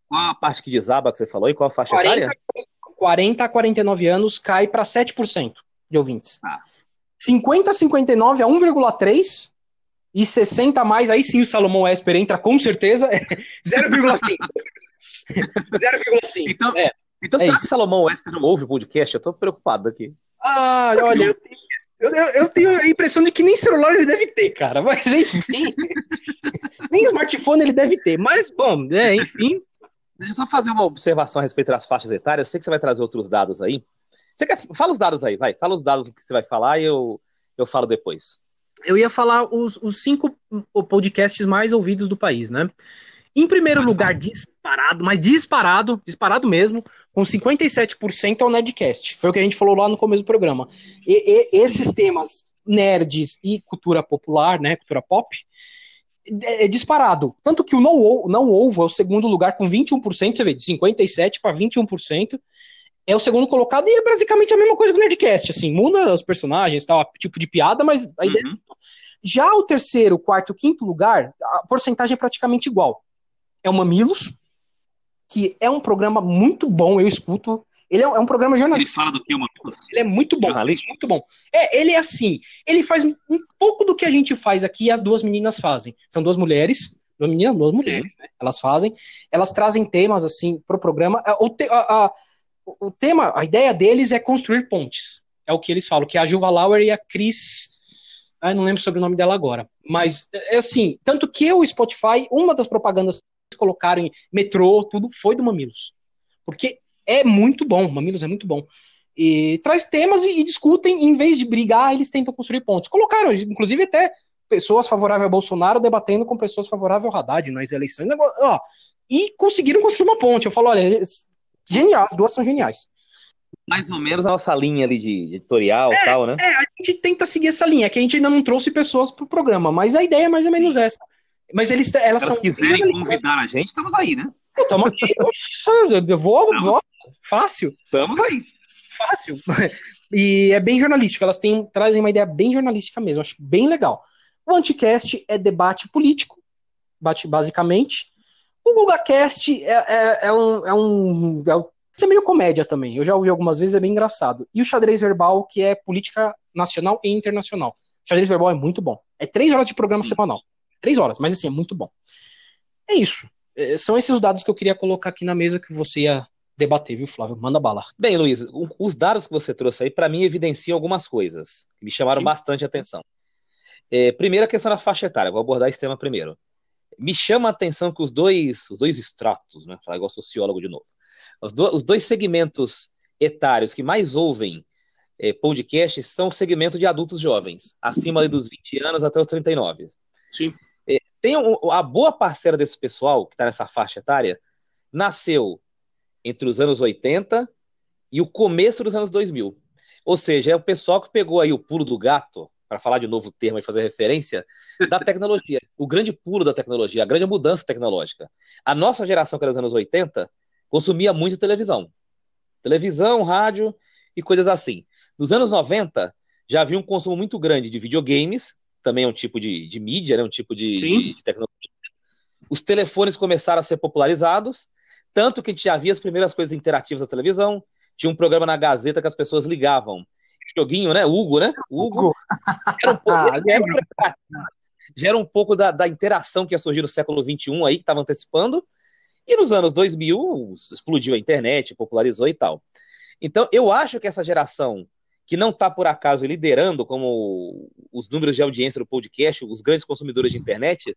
Qual a parte que desaba que você falou e qual a faixa 40, etária? 40 a 49 anos cai para 7% de ouvintes. Ah. 50 a 59 a 1,3 e 60 a mais, aí sim o Salomão Esper entra com certeza, 0,5. 0,5. Então, é, então é será isso. que Salomão Esper não ouve o podcast? Eu tô preocupado aqui. Ah, olha, eu tenho, eu, eu tenho, a impressão de que nem celular ele deve ter, cara, mas enfim. nem smartphone ele deve ter, mas bom, é, enfim. Deixa eu só fazer uma observação a respeito das faixas etárias. Eu sei que você vai trazer outros dados aí. Você quer... Fala os dados aí, vai. Fala os dados que você vai falar e eu, eu falo depois. Eu ia falar os, os cinco podcasts mais ouvidos do país, né? Em primeiro lugar, disparado, mas disparado, disparado mesmo, com 57% é o Nerdcast. Foi o que a gente falou lá no começo do programa. E, e, esses temas nerds e cultura popular, né, cultura pop, é, é disparado. Tanto que o Não, não Ovo é o segundo lugar com 21%, você vê, de 57% para 21% é o segundo colocado e é basicamente a mesma coisa que o Nerdcast, assim, muda os personagens, tal, tipo de piada, mas a ideia... Uhum. Já o terceiro, quarto, quinto lugar, a porcentagem é praticamente igual. É o Mamilos, que é um programa muito bom, eu escuto. Ele é, um é programa jornalístico. Ele fala do que, Mamilos? Ele é muito bom, muito bom. É, ele é assim, ele faz um pouco do que a gente faz aqui e as duas meninas fazem. São duas mulheres, duas meninas, duas mulheres, né? Elas fazem, elas trazem temas, assim, pro programa. A, a, a o tema, a ideia deles é construir pontes. É o que eles falam, que é a Juva Lauer e a Cris. Ah, não lembro sobre o nome dela agora. Mas é assim, tanto que o Spotify, uma das propagandas que eles colocaram em metrô, tudo foi do Mamilos. Porque é muito bom, Mamilos é muito bom. E traz temas e, e discutem, em vez de brigar, eles tentam construir pontes. Colocaram, inclusive, até pessoas favoráveis a Bolsonaro debatendo com pessoas favoráveis ao Haddad nas eleições. Ó, e conseguiram construir uma ponte. Eu falo, olha, genial, as duas são geniais. Mais ou menos a nossa linha ali de editorial e é, tal, né? É, a gente tenta seguir essa linha, que a gente ainda não trouxe pessoas pro programa, mas a ideia é mais ou menos essa. Mas eles, elas Se elas quiserem convidar a gente, estamos aí, né? Estamos aqui. eu vou, vou, fácil. Estamos aí. Fácil. E é bem jornalístico, elas têm, trazem uma ideia bem jornalística mesmo, acho bem legal. O Anticast é debate político, basicamente. O GugaCast é, é, é um. É um é, é meio comédia também. Eu já ouvi algumas vezes, é bem engraçado. E o xadrez verbal, que é política nacional e internacional. O xadrez verbal é muito bom. É três horas de programa Sim. semanal. Três horas, mas assim, é muito bom. É isso. É, são esses os dados que eu queria colocar aqui na mesa que você ia debater, viu, Flávio? Manda bala. Bem, Luiz, os dados que você trouxe aí, para mim, evidenciam algumas coisas que me chamaram Sim. bastante atenção. É, primeiro, a questão da faixa etária, vou abordar esse tema primeiro. Me chama a atenção que os dois, os dois estratos, né, falar igual sociólogo de novo, os, do, os dois segmentos etários que mais ouvem é, podcasts são o segmento de adultos jovens, acima dos 20 anos até os 39. Sim. É, tem um, a boa parcela desse pessoal que está nessa faixa etária nasceu entre os anos 80 e o começo dos anos 2000. Ou seja, é o pessoal que pegou aí o pulo do gato, para falar de novo termo e fazer referência, da tecnologia. o grande pulo da tecnologia, a grande mudança tecnológica. A nossa geração, que era dos anos 80, consumia muito televisão. Televisão, rádio e coisas assim. Nos anos 90, já havia um consumo muito grande de videogames, também é um tipo de, de mídia, né, um tipo de, de, de tecnologia. Os telefones começaram a ser popularizados, tanto que a gente já via as primeiras coisas interativas da televisão. Tinha um programa na Gazeta que as pessoas ligavam. Joguinho, né? Hugo, né? Hugo. Era um pouco, ah, já era um pouco da, da, interação que ia surgir no século XXI aí, que estava antecipando. E nos anos 2000 explodiu a internet, popularizou e tal. Então, eu acho que essa geração que não está por acaso liderando como os números de audiência do podcast, os grandes consumidores de internet,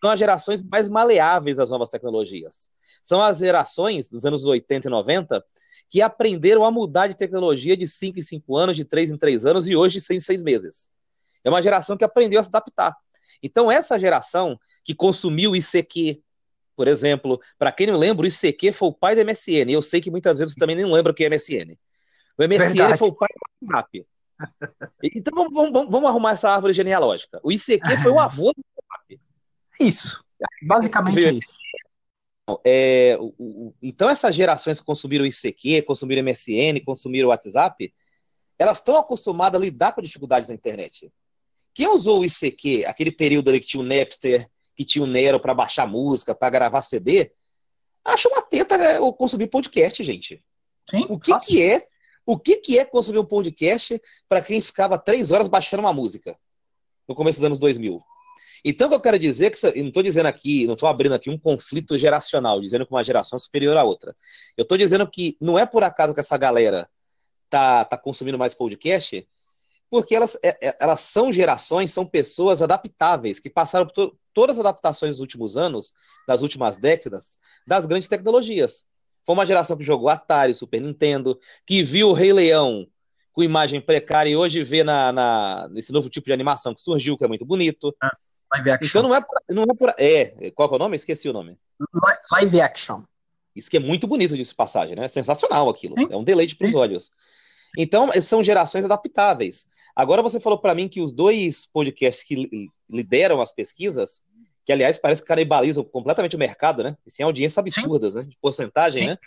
são as gerações mais maleáveis às novas tecnologias. São as gerações dos anos 80 e 90 que aprenderam a mudar de tecnologia de 5 em 5 anos, de 3 em 3 anos e hoje de 6 em 6 meses. É uma geração que aprendeu a se adaptar. Então, essa geração que consumiu ICQ, por exemplo, para quem não lembra, o ICQ foi o pai do MSN. Eu sei que muitas vezes também nem lembra o que é MSN. O MSN Verdade. foi o pai do WhatsApp. Então vamos, vamos, vamos, arrumar essa árvore genealógica. O ICQ foi o avô do WhatsApp. Isso. Basicamente é isso. É, o, o, então, essas gerações que consumiram ICQ, consumiram MSN, consumiram WhatsApp, elas estão acostumadas a lidar com dificuldades na internet. Quem usou o ICQ, aquele período ali que tinha o Napster, que tinha o Nero para baixar música, para gravar CD, acha uma teta né, consumir podcast, gente. Sim, o que, que é? O que, que é consumir um podcast para quem ficava três horas baixando uma música no começo dos anos 2000? Então, o que eu quero dizer é que, eu não estou dizendo aqui, não estou abrindo aqui um conflito geracional, dizendo que uma geração é superior à outra. Eu estou dizendo que não é por acaso que essa galera tá, tá consumindo mais podcast, porque elas, é, é, elas são gerações, são pessoas adaptáveis, que passaram por to todas as adaptações dos últimos anos, das últimas décadas, das grandes tecnologias. Foi uma geração que jogou Atari, Super Nintendo, que viu o Rei Leão com imagem precária e hoje vê na, na, nesse novo tipo de animação que surgiu, que é muito bonito. Ah. Live action. Então não é por, não é por, é, qual é o nome? Esqueci o nome. Live action. Isso que é muito bonito de passagem, né? É sensacional aquilo. É um deleite para os olhos. Então, são gerações adaptáveis. Agora você falou para mim que os dois podcasts que lideram as pesquisas, que aliás parece que canibalizam completamente o mercado, né? E tem audiências absurdas, Sim. né? De porcentagem, Sim. né?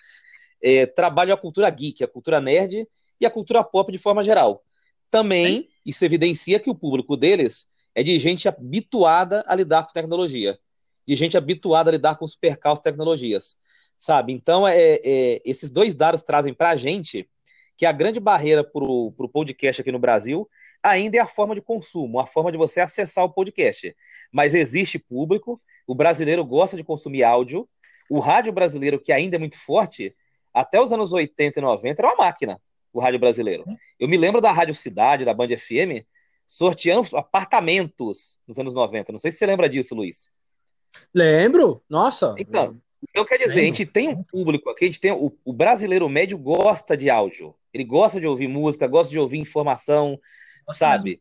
É, trabalham a cultura geek, a cultura nerd e a cultura pop de forma geral. Também Sim. isso evidencia que o público deles é de gente habituada a lidar com tecnologia, de gente habituada a lidar com os percalços tecnologias, sabe? Então, é, é esses dois dados trazem para a gente que a grande barreira para o podcast aqui no Brasil ainda é a forma de consumo, a forma de você acessar o podcast. Mas existe público, o brasileiro gosta de consumir áudio, o rádio brasileiro, que ainda é muito forte, até os anos 80 e 90 era uma máquina, o rádio brasileiro. Eu me lembro da Rádio Cidade, da Band FM, sorteando apartamentos nos anos 90. Não sei se você lembra disso, Luiz. Lembro, nossa. Então, então quer dizer, a gente tem um público aqui, a gente tem o, o, brasileiro médio gosta de áudio. Ele gosta de ouvir música, gosta de ouvir informação, sabe?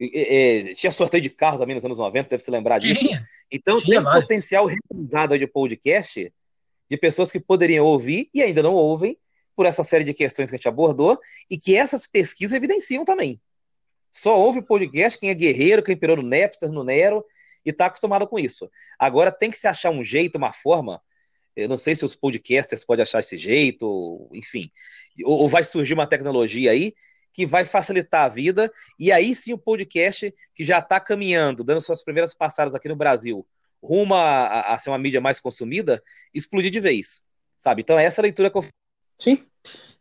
É, é, tinha sorteio de carro também nos anos 90, deve se lembrar disso. Tinha. Então tinha tem um potencial recomendado de podcast de pessoas que poderiam ouvir e ainda não ouvem por essa série de questões que a gente abordou e que essas pesquisas evidenciam também. Só ouve podcast quem é guerreiro, quem pirou no Napster, no Nero e está acostumado com isso. Agora tem que se achar um jeito, uma forma. Eu não sei se os podcasters podem achar esse jeito, enfim. Ou, ou vai surgir uma tecnologia aí que vai facilitar a vida. E aí sim o podcast, que já está caminhando, dando suas primeiras passadas aqui no Brasil, rumo a, a, ser uma mídia mais consumida, explodir de vez. Sabe? Então, essa é a leitura que eu. Sim.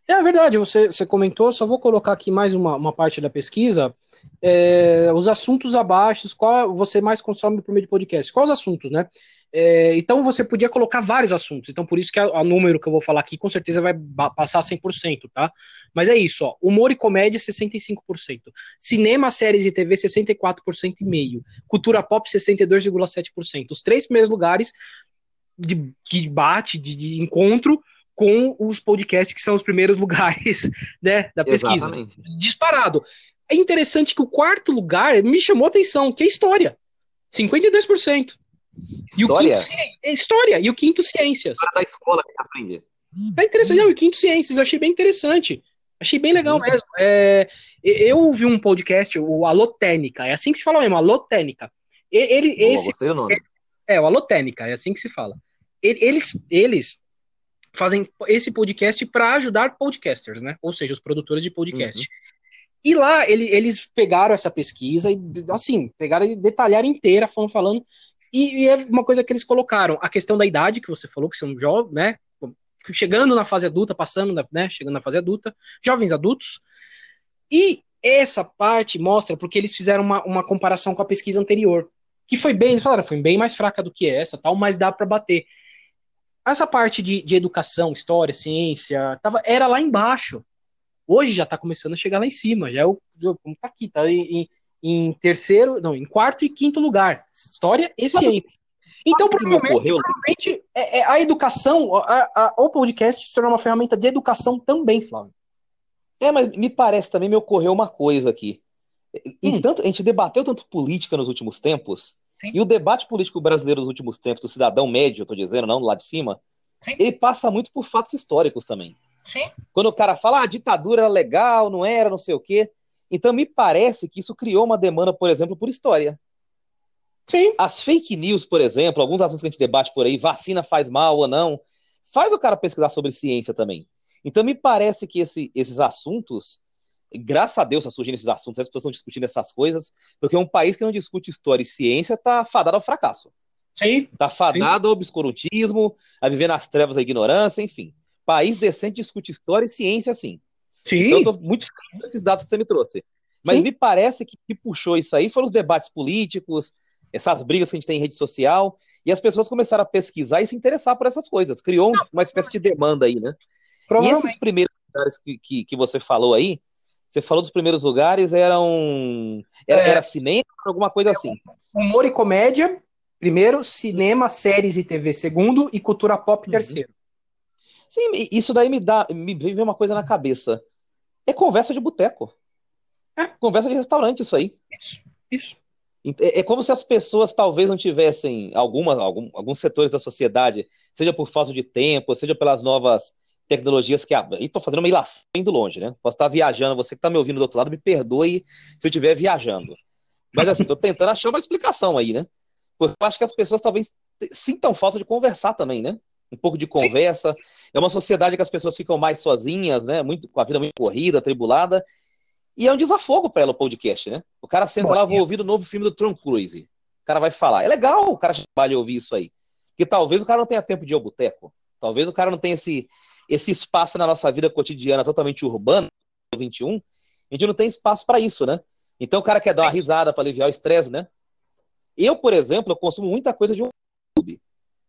É verdade, você, você comentou, só vou colocar aqui mais uma, uma parte da pesquisa. É, os assuntos abaixo, qual você mais consome por meio de podcast? Quais os assuntos, né? É, então você podia colocar vários assuntos. Então, por isso que a, número que eu vou falar aqui com certeza vai passar 100%, tá? Mas é isso, ó. Humor e comédia, 65%. Cinema, séries e TV, 64% e meio. Cultura pop, 62,7%. Os três primeiros lugares de, de debate, de, de encontro com os podcasts que são os primeiros lugares né, da pesquisa. Exatamente. Disparado. É interessante que o quarto lugar me chamou atenção, que é história. 52%. História? E o quinto, é história. E o quinto, ciências. Da escola que aprende. É interessante. Não, e o quinto, ciências. Eu achei bem interessante. Achei bem legal uhum. mesmo. É, eu ouvi um podcast, o Alotênica. É assim que se fala mesmo, Alotênica. Ele, esse. É, é, o Alotênica. É assim que se fala. Eles, eles fazem esse podcast para ajudar podcasters, né? Ou seja, os produtores de podcast. Uhum. E lá ele, eles pegaram essa pesquisa e, assim, pegaram e detalharam inteira, foram falando e, e, é uma coisa que eles colocaram, a questão da idade, que você falou, que são jovens, né? Chegando na fase adulta, passando, né? Chegando na fase adulta, jovens adultos. E essa parte mostra porque eles fizeram uma, uma comparação com a pesquisa anterior. Que foi bem, eles falaram, foi bem mais fraca do que essa, tal, mas dá para bater. Essa parte de, de educação, história, ciência, tava, era lá embaixo. Hoje já tá começando a chegar lá em cima, já é o. Como tá aqui, tá em, em terceiro, não, em quarto e quinto lugar. História e ciência. Então, provavelmente, provavelmente é, é, a educação, a, a, o podcast se tornou uma ferramenta de educação também, Flávio. É, mas me parece também me ocorreu uma coisa aqui. Hum. Tanto, a gente debateu tanto política nos últimos tempos. E o debate político brasileiro nos últimos tempos, do cidadão médio, eu tô dizendo, não, lá de cima, Sim. ele passa muito por fatos históricos também. Sim. Quando o cara fala, ah, a ditadura era legal, não era, não sei o quê. Então, me parece que isso criou uma demanda, por exemplo, por história. Sim. As fake news, por exemplo, alguns assuntos que a gente debate por aí, vacina faz mal ou não, faz o cara pesquisar sobre ciência também. Então, me parece que esse, esses assuntos, graças a Deus, tá surgindo esses assuntos, as pessoas estão discutindo essas coisas, porque um país que não discute história e ciência está fadado ao fracasso. Sim. Está fadado Sim. ao obscurantismo, a viver nas trevas da ignorância, enfim. País decente discute história e ciência, sim. Sim. Então, eu tô muito feliz com esses dados que você me trouxe. Mas Sim. me parece que que puxou isso aí foram os debates políticos, essas brigas que a gente tem em rede social, e as pessoas começaram a pesquisar e se interessar por essas coisas. Criou uma espécie de demanda aí, né? E esses primeiros lugares que, que, que, você falou aí, você falou dos primeiros lugares, eram. Era, é, era cinema, alguma coisa assim. Humor e comédia, primeiro, cinema, séries e TV, segundo, e cultura pop, uhum. terceiro. Sim, isso daí me dá. Me vem uma coisa na cabeça. É conversa de boteco. É conversa de restaurante, isso aí. Isso, isso. É, é como se as pessoas talvez não tivessem algumas, algum, alguns setores da sociedade, seja por falta de tempo, seja pelas novas tecnologias que abrem. Estou fazendo uma ilação indo longe, né? Posso estar viajando, você que está me ouvindo do outro lado, me perdoe se eu estiver viajando. Mas assim, estou tentando achar uma explicação aí, né? Porque eu acho que as pessoas talvez sintam falta de conversar também, né? Um pouco de conversa. Sim. É uma sociedade que as pessoas ficam mais sozinhas, né? Muito, com a vida muito corrida, atribulada. E é um desafogo para ela o podcast, né? O cara senta Bom, lá, vou ouvir o novo filme do Tom Cruise. O cara vai falar. É legal o cara trabalha ouvir isso aí. Porque talvez o cara não tenha tempo de ir ao boteco. Talvez o cara não tenha esse, esse espaço na nossa vida cotidiana totalmente urbana, 21. A gente não tem espaço para isso, né? Então o cara quer dar uma risada para aliviar o estresse, né? Eu, por exemplo, eu consumo muita coisa de YouTube.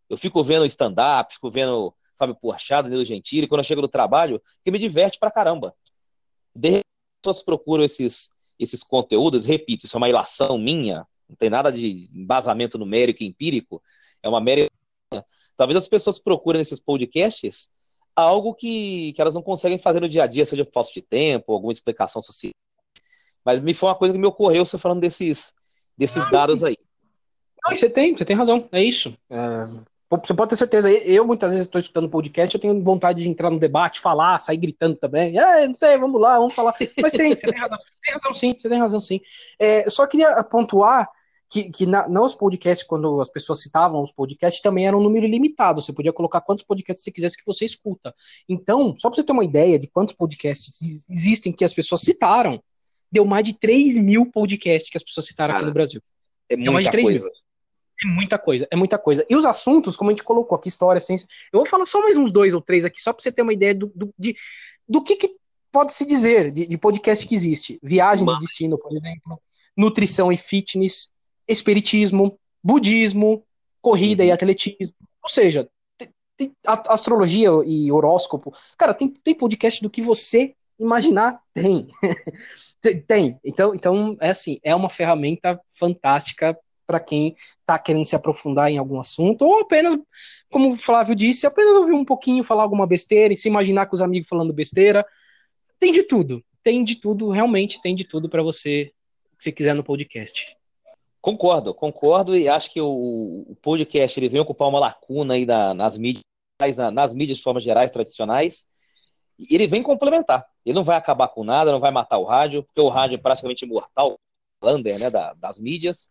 Eu fico vendo stand-up, fico vendo Fábio Porchat, Danilo Gentili, quando eu chego no trabalho, que me diverte pra caramba. De repente, pessoas procuram esses, esses conteúdos, repito, isso é uma ilação minha, não tem nada de embasamento numérico empírico, é uma mera. Talvez as pessoas procurem nesses podcasts algo que, que elas não conseguem fazer no dia a dia, seja por falta de tempo, alguma explicação social. Mas me foi uma coisa que me ocorreu você falando desses, desses dados aí. Não, você tem, você tem razão, é isso. É, você pode ter certeza. Eu muitas vezes estou escutando podcast, eu tenho vontade de entrar no debate, falar, sair gritando também. É, não sei, vamos lá, vamos falar. Mas tem, você tem razão, tem razão sim, você tem razão sim. É, só queria pontuar que, que na, nos podcasts, quando as pessoas citavam os podcasts, também era um número limitado. Você podia colocar quantos podcasts você quisesse que você escuta. Então, só para você ter uma ideia de quantos podcasts existem que as pessoas citaram, deu mais de 3 mil podcasts que as pessoas citaram aqui no Brasil. É muita mais de 3 coisa. Mil. É muita coisa, é muita coisa. E os assuntos, como a gente colocou aqui, história, ciência, eu vou falar só mais uns dois ou três aqui, só para você ter uma ideia do, do, de, do que, que pode se dizer de, de podcast que existe. Viagem de destino, por exemplo, nutrição e fitness, espiritismo, budismo, corrida uhum. e atletismo. Ou seja, tem, tem astrologia e horóscopo. Cara, tem, tem podcast do que você imaginar, tem. tem. Então, então, é assim, é uma ferramenta fantástica para quem está querendo se aprofundar em algum assunto, ou apenas, como o Flávio disse, apenas ouvir um pouquinho, falar alguma besteira e se imaginar com os amigos falando besteira. Tem de tudo. Tem de tudo, realmente tem de tudo para você, se quiser no podcast. Concordo, concordo e acho que o, o podcast ele vem ocupar uma lacuna aí da, nas mídias, na, nas mídias de formas gerais tradicionais. E ele vem complementar. Ele não vai acabar com nada, não vai matar o rádio, porque o rádio é praticamente imortal, Lander, né, da, das mídias.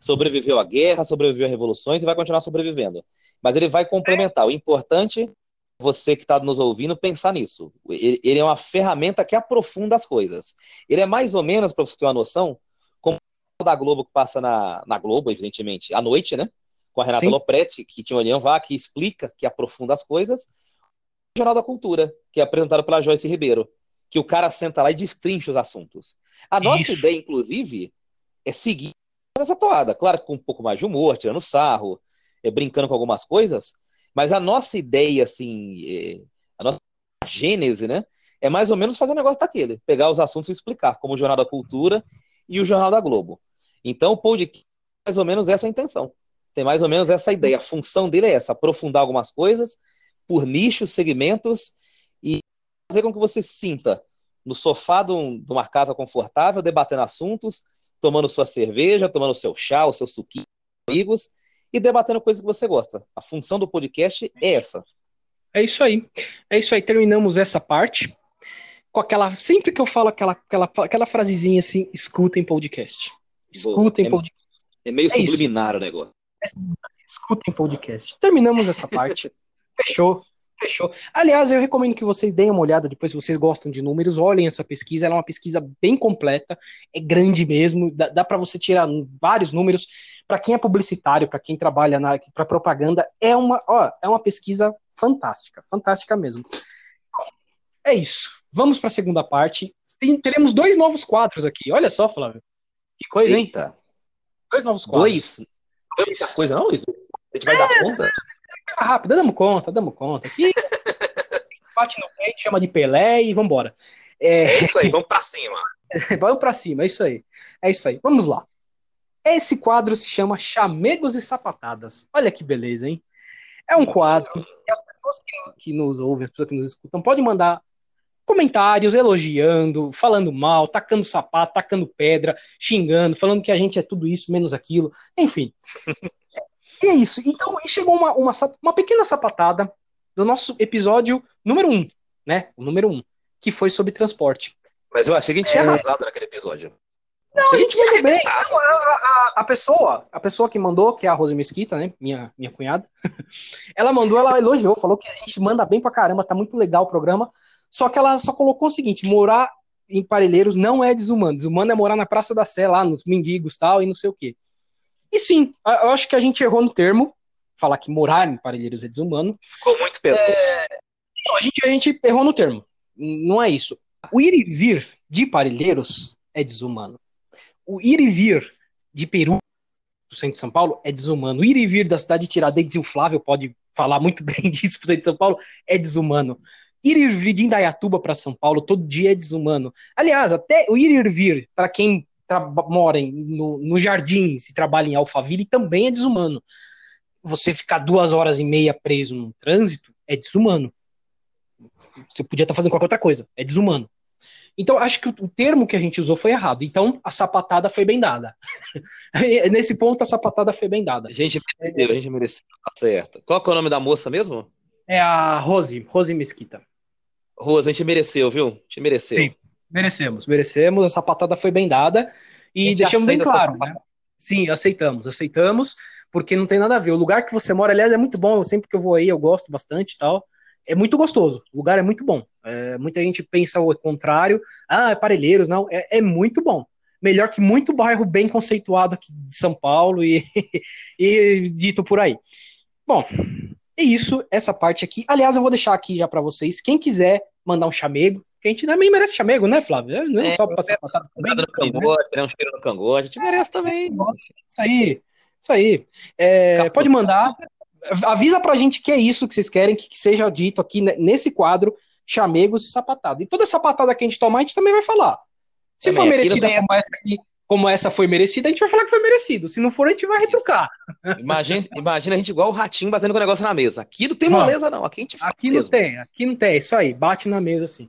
Sobreviveu à guerra, sobreviveu a revoluções e vai continuar sobrevivendo. Mas ele vai complementar. O importante você que está nos ouvindo pensar nisso. Ele, é uma ferramenta que aprofunda as coisas. Ele é mais ou menos, para você ter uma noção, da Globo que passa na, na Globo, evidentemente, à noite, né? Com a Renata Sim. Lopretti, que tinha o Elian Vá, que explica, que aprofunda as coisas. O Jornal da Cultura, que é apresentado pela Joyce Ribeiro, que o cara senta lá e destrincha os assuntos. A nossa Isso. ideia, inclusive, é seguir essa toada. Claro, com um pouco mais de humor, tirando sarro, é, brincando com algumas coisas, mas a nossa ideia, assim, é, a nossa gênese, né? É mais ou menos fazer um negócio daquele, pegar os assuntos e explicar, como o Jornal da Cultura e o Jornal da Globo. Então, o podcast tem mais ou menos essa intenção. Tem mais ou menos essa ideia. A função dele é essa: aprofundar algumas coisas por nichos, segmentos e fazer com que você sinta no sofá de, um, de uma casa confortável, debatendo assuntos, tomando sua cerveja, tomando seu chá, o seu suquinho, amigos e debatendo coisas que você gosta. A função do podcast é essa. É isso aí. É isso aí. Terminamos essa parte com aquela. Sempre que eu falo aquela, aquela, aquela frasezinha assim, escutem podcast. Escutem é, podcast. É meio é subliminar isso. o negócio. Escutem podcast. Terminamos essa parte. Fechou. Fechou. Aliás, eu recomendo que vocês deem uma olhada depois, se vocês gostam de números, olhem essa pesquisa. Ela é uma pesquisa bem completa, é grande mesmo, dá, dá para você tirar vários números. Para quem é publicitário, para quem trabalha para propaganda, é uma, ó, é uma pesquisa fantástica, fantástica mesmo. É isso. Vamos para a segunda parte. Tem, teremos dois novos quadros aqui. Olha só, Flávio. Que coisa, Eita. hein? Dois novos quadros. Dois? Não é muita coisa, não, Luiz? A gente vai é, dar conta? Coisa rápida, damos conta, damos conta. Aqui, bate no peito, chama de Pelé e vambora. É, é isso aí, vamos pra cima. vamos pra cima, é isso aí. É isso aí. Vamos lá. Esse quadro se chama Chamegos e Sapatadas. Olha que beleza, hein? É um quadro que as pessoas que, que nos ouvem, as pessoas que nos escutam, podem mandar comentários elogiando, falando mal, tacando sapato, tacando pedra, xingando, falando que a gente é tudo isso, menos aquilo, enfim. e é isso. Então, chegou uma, uma, uma pequena sapatada do nosso episódio número um, né? O número um, que foi sobre transporte. Mas eu achei que a gente tinha é... arrasado naquele episódio. Não, a gente mandou bem. Não, a, a, a, pessoa, a pessoa que mandou, que é a Rose Mesquita, né? Minha, minha cunhada, ela mandou, ela elogiou, falou que a gente manda bem pra caramba, tá muito legal o programa. Só que ela só colocou o seguinte: morar em Parelheiros não é desumano. Desumano é morar na Praça da Sé, lá nos mendigos tal, e não sei o quê. E sim, eu acho que a gente errou no termo, falar que morar em Parelheiros é desumano. Ficou muito pesado. É... Não, a gente, a gente errou no termo. Não é isso. O ir e vir de Parelheiros é desumano. O ir e vir de Peru, do centro de São Paulo, é desumano. O ir e vir da cidade de Tiradentes, e o Flávio pode falar muito bem disso pro centro de São Paulo, é desumano. Ir e vir de Indaiatuba para São Paulo todo dia é desumano. Aliás, até o ir e vir para quem mora no, no jardim, se trabalha em Alphaville, também é desumano. Você ficar duas horas e meia preso no trânsito é desumano. Você podia estar tá fazendo qualquer outra coisa, é desumano. Então, acho que o termo que a gente usou foi errado. Então, a sapatada foi bem dada. Nesse ponto, a sapatada foi bem dada. A gente mereceu, a gente mereceu, tá certo. Qual é o nome da moça mesmo? É a Rose, Rose Mesquita. Rose, a gente mereceu, viu? A gente mereceu. Sim, merecemos, merecemos. A sapatada foi bem dada. E deixamos bem claro, né? Sim, aceitamos, aceitamos, porque não tem nada a ver. O lugar que você mora, aliás, é muito bom. Sempre que eu vou aí, eu gosto bastante e tal é muito gostoso. O lugar é muito bom. É, muita gente pensa o contrário. Ah, é Parelheiros, não. É, é, muito bom. Melhor que muito bairro bem conceituado aqui de São Paulo e, e dito por aí. Bom, é isso, essa parte aqui. Aliás, eu vou deixar aqui já para vocês. Quem quiser mandar um chamego, que a gente também merece chamego, né, Flávio? Não é, só passar patada também. No cangote, né? um cheiro no cangote, a gente merece também. Isso aí, isso aí. É, pode mandar avisa pra gente que é isso que vocês querem que, seja dito aqui nesse quadro, chamegos e sapatada. E toda sapatada que a gente tomar, a gente também vai falar. Se também, for merecida como essa aqui, como essa foi merecida, a gente vai falar que foi merecido. Se não for, a gente vai retrucar. Imagina, imagina a gente igual o ratinho batendo com o negócio na mesa. Aqui não tem moleza, não. Aqui a gente Aqui mesmo. não tem, aqui não tem. É isso aí, bate na mesa assim.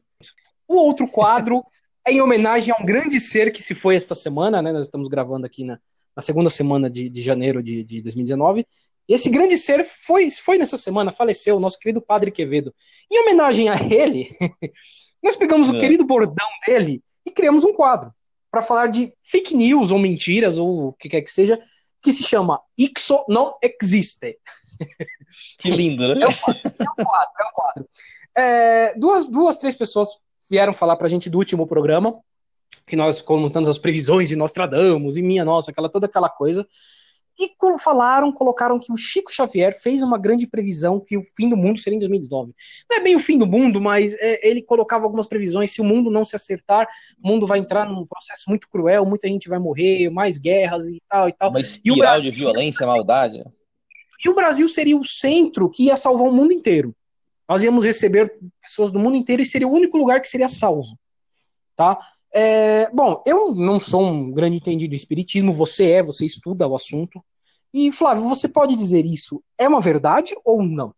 O outro quadro é em homenagem a um grande ser que se foi esta semana, né? Nós estamos gravando aqui na, na segunda semana de, de janeiro de, de 2019. E esse grande ser foi, foi nessa semana, faleceu, o nosso querido Padre Quevedo. Em homenagem a ele, nós pegamos é. o querido bordão dele e criamos um quadro para falar de fake news ou mentiras ou o que quer que seja, que se chama Ixo não existe. Que lindo, né? É um quadro, é um quadro. É um quadro. É, duas, duas, três pessoas vieram falar para a gente do último programa, que nós comentamos as previsões de Nostradamus e minha nossa, aquela toda aquela coisa. E falaram, colocaram que o Chico Xavier fez uma grande previsão que o fim do mundo seria em 2019. Não é bem o fim do mundo, mas é, ele colocava algumas previsões. Se o mundo não se acertar, o mundo vai entrar num processo muito cruel, muita gente vai morrer, mais guerras e tal e tal. Uma espiral e o Brasil, de violência, maldade. E o Brasil seria o centro que ia salvar o mundo inteiro. Nós íamos receber pessoas do mundo inteiro e seria o único lugar que seria salvo. Tá? É, bom, eu não sou um grande entendido do espiritismo, você é, você estuda o assunto. E, Flávio, você pode dizer isso é uma verdade ou não?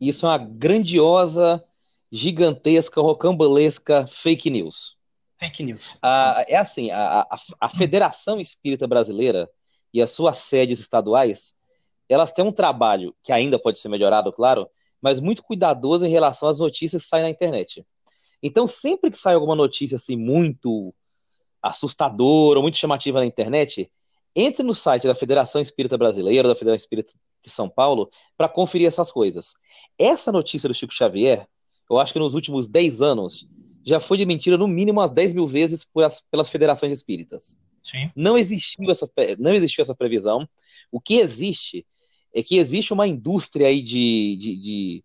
Isso é uma grandiosa, gigantesca, rocambolesca fake news. Fake news. Ah, é assim, a, a, a Federação Espírita Brasileira e as suas sedes estaduais, elas têm um trabalho que ainda pode ser melhorado, claro, mas muito cuidadoso em relação às notícias que saem na internet. Então, sempre que sai alguma notícia assim muito assustadora ou muito chamativa na internet, entre no site da Federação Espírita Brasileira, da Federação Espírita de São Paulo, para conferir essas coisas. Essa notícia do Chico Xavier, eu acho que nos últimos 10 anos, já foi de mentira no mínimo umas 10 mil vezes as, pelas federações espíritas. Sim. Não existiu, essa, não existiu essa previsão. O que existe é que existe uma indústria aí de, de, de,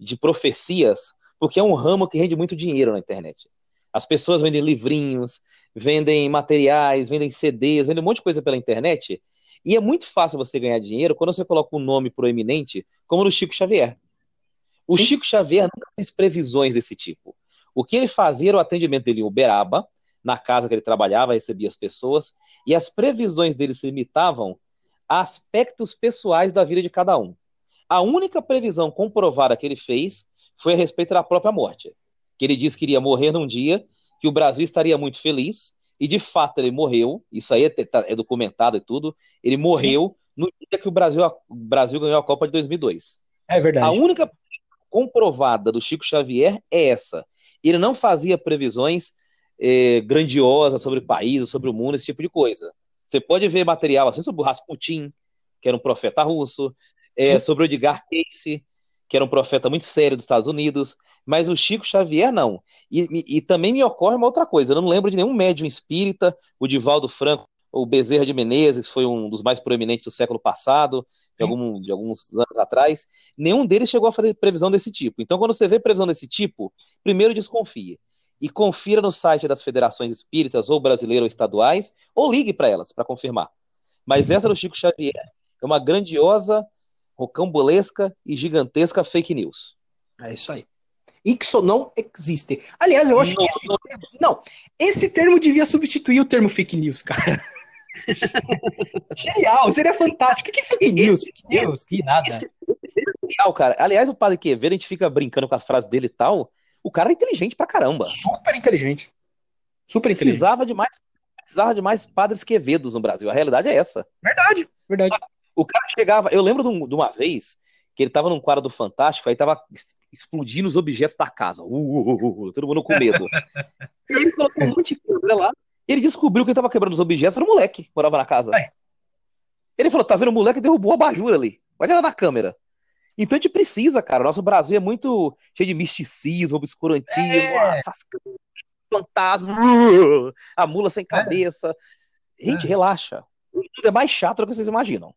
de profecias porque é um ramo que rende muito dinheiro na internet. As pessoas vendem livrinhos, vendem materiais, vendem CDs, vendem um monte de coisa pela internet. E é muito fácil você ganhar dinheiro quando você coloca um nome proeminente, como no Chico Xavier. O Sim. Chico Xavier nunca fez previsões desse tipo. O que ele fazia era o atendimento dele em Uberaba, na casa que ele trabalhava, recebia as pessoas, e as previsões dele se limitavam a aspectos pessoais da vida de cada um. A única previsão comprovada que ele fez foi a respeito da própria morte. Que ele disse que iria morrer num dia, que o Brasil estaria muito feliz, e de fato ele morreu, isso aí é, tá, é documentado e tudo, ele morreu Sim. no dia que o Brasil, o Brasil ganhou a Copa de 2002. É verdade. A única comprovada do Chico Xavier é essa. Ele não fazia previsões eh, grandiosas sobre países, sobre o mundo, esse tipo de coisa. Você pode ver material assim sobre o Rasputin, que era um profeta russo, é, sobre o Edgar Cayce, que era um profeta muito sério dos Estados Unidos, mas o Chico Xavier não. E, e, também me ocorre uma outra coisa, eu não lembro de nenhum médium espírita, o Divaldo Franco, o Bezerra de Menezes, foi um dos mais proeminentes do século passado, de, algum, de alguns anos atrás, nenhum deles chegou a fazer previsão desse tipo. Então, quando você vê previsão desse tipo, primeiro desconfie. E confira no site das federações espíritas, ou brasileiras ou estaduais, ou ligue para elas para confirmar. Mas essa do Chico Xavier é uma grandiosa rocambolesca e gigantesca fake news. É isso aí. Ixo não existe. Aliás, eu acho não, que esse não. Termo, não, esse termo devia substituir o termo fake news, cara. Genial, seria fantástico. O que é fake news? Fake news, que nada. Esse, legal, cara. Aliás, o Padre Quevedo, a gente fica brincando com as frases dele e tal. O cara é inteligente pra caramba. Super inteligente. Super precisava de mais precisava de mais padres quevedos no Brasil. A realidade é essa. Verdade, verdade. O cara chegava, eu lembro de uma vez que ele tava num quadro do Fantástico, aí tava explodindo os objetos da casa. Uh, uh, uh, uh todo mundo com medo. e ele colocou um monte de câmera lá. E ele descobriu que ele tava quebrando os objetos, era um moleque que morava na casa. É. Ele falou: tá vendo, o moleque derrubou a bajura ali. Olha lá na câmera. Então a gente precisa, cara. O nosso Brasil é muito cheio de misticismo, obscurantismo, é. essas fantasmas, a mula sem é. cabeça. É. Gente, relaxa. O mundo é mais chato do que vocês imaginam.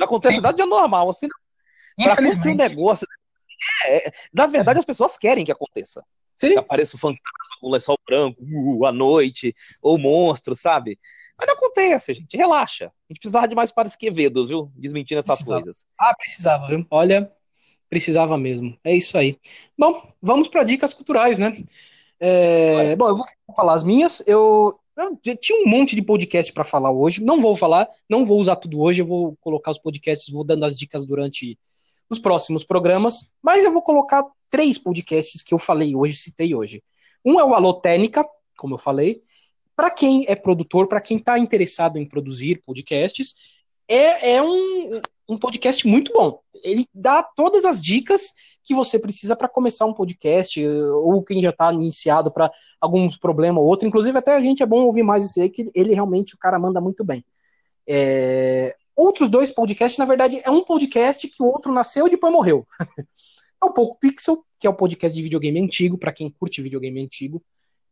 Não acontece Sim. nada de anormal, assim. Pra acontecer um negócio. É, é, na verdade, as pessoas querem que aconteça. Sim. Que apareça o fantasma, o lençol branco, uh, à noite, ou monstro, sabe? Mas não acontece, gente. Relaxa. A gente precisava de mais pares Quevedos, viu? Desmentindo essas precisava. coisas. Ah, precisava, viu? Olha, precisava mesmo. É isso aí. Bom, vamos para dicas culturais, né? É, bom, eu vou falar as minhas. Eu tinha um monte de podcast para falar hoje. Não vou falar, não vou usar tudo hoje. Eu vou colocar os podcasts, vou dando as dicas durante os próximos programas. Mas eu vou colocar três podcasts que eu falei hoje, citei hoje. Um é o Alô Técnica, como eu falei. Para quem é produtor, para quem está interessado em produzir podcasts, é, é um, um podcast muito bom. Ele dá todas as dicas que você precisa para começar um podcast, ou quem já está iniciado para algum problema ou outro. Inclusive, até a gente é bom ouvir mais isso aí, que ele realmente, o cara manda muito bem. É... Outros dois podcasts, na verdade, é um podcast que o outro nasceu e depois morreu. é o Pouco Pixel, que é o podcast de videogame antigo, para quem curte videogame antigo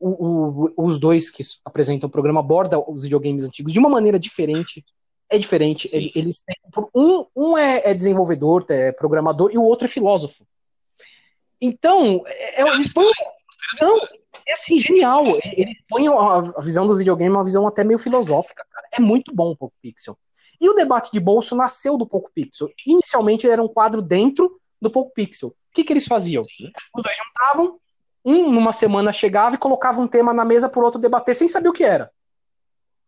o, o, os dois que apresentam o programa abordam os videogames antigos de uma maneira diferente. É diferente. Eles têm, um, um é, é, desenvolvedor, é programador, e o outro é filósofo. Então, é, é eles põem. Não, é assim, genial. Ele põe a, visão do videogame uma visão até meio filosófica, cara. É muito bom o Poco Pixel. E o debate de bolso nasceu do Poco Pixel. Inicialmente era um quadro dentro do Poco Pixel. O que, que eles faziam? Os dois juntavam, um numa semana chegava e colocava um tema na mesa por outro debater sem saber o que era.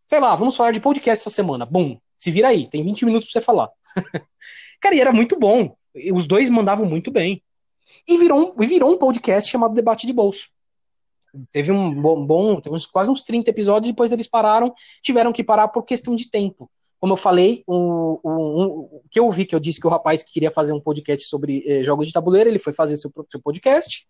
Sei lá, vamos falar de podcast essa semana. Bum, se vira aí, tem 20 minutos pra você falar. Cara, e era muito bom. Os dois mandavam muito bem. E virou um, virou um podcast chamado Debate de Bolso. Teve um bom, bom teve uns, quase uns 30 episódios, depois eles pararam, tiveram que parar por questão de tempo. Como eu falei, o, o, o que eu vi, que eu disse que o rapaz que queria fazer um podcast sobre eh, jogos de tabuleiro, ele foi fazer seu, seu podcast.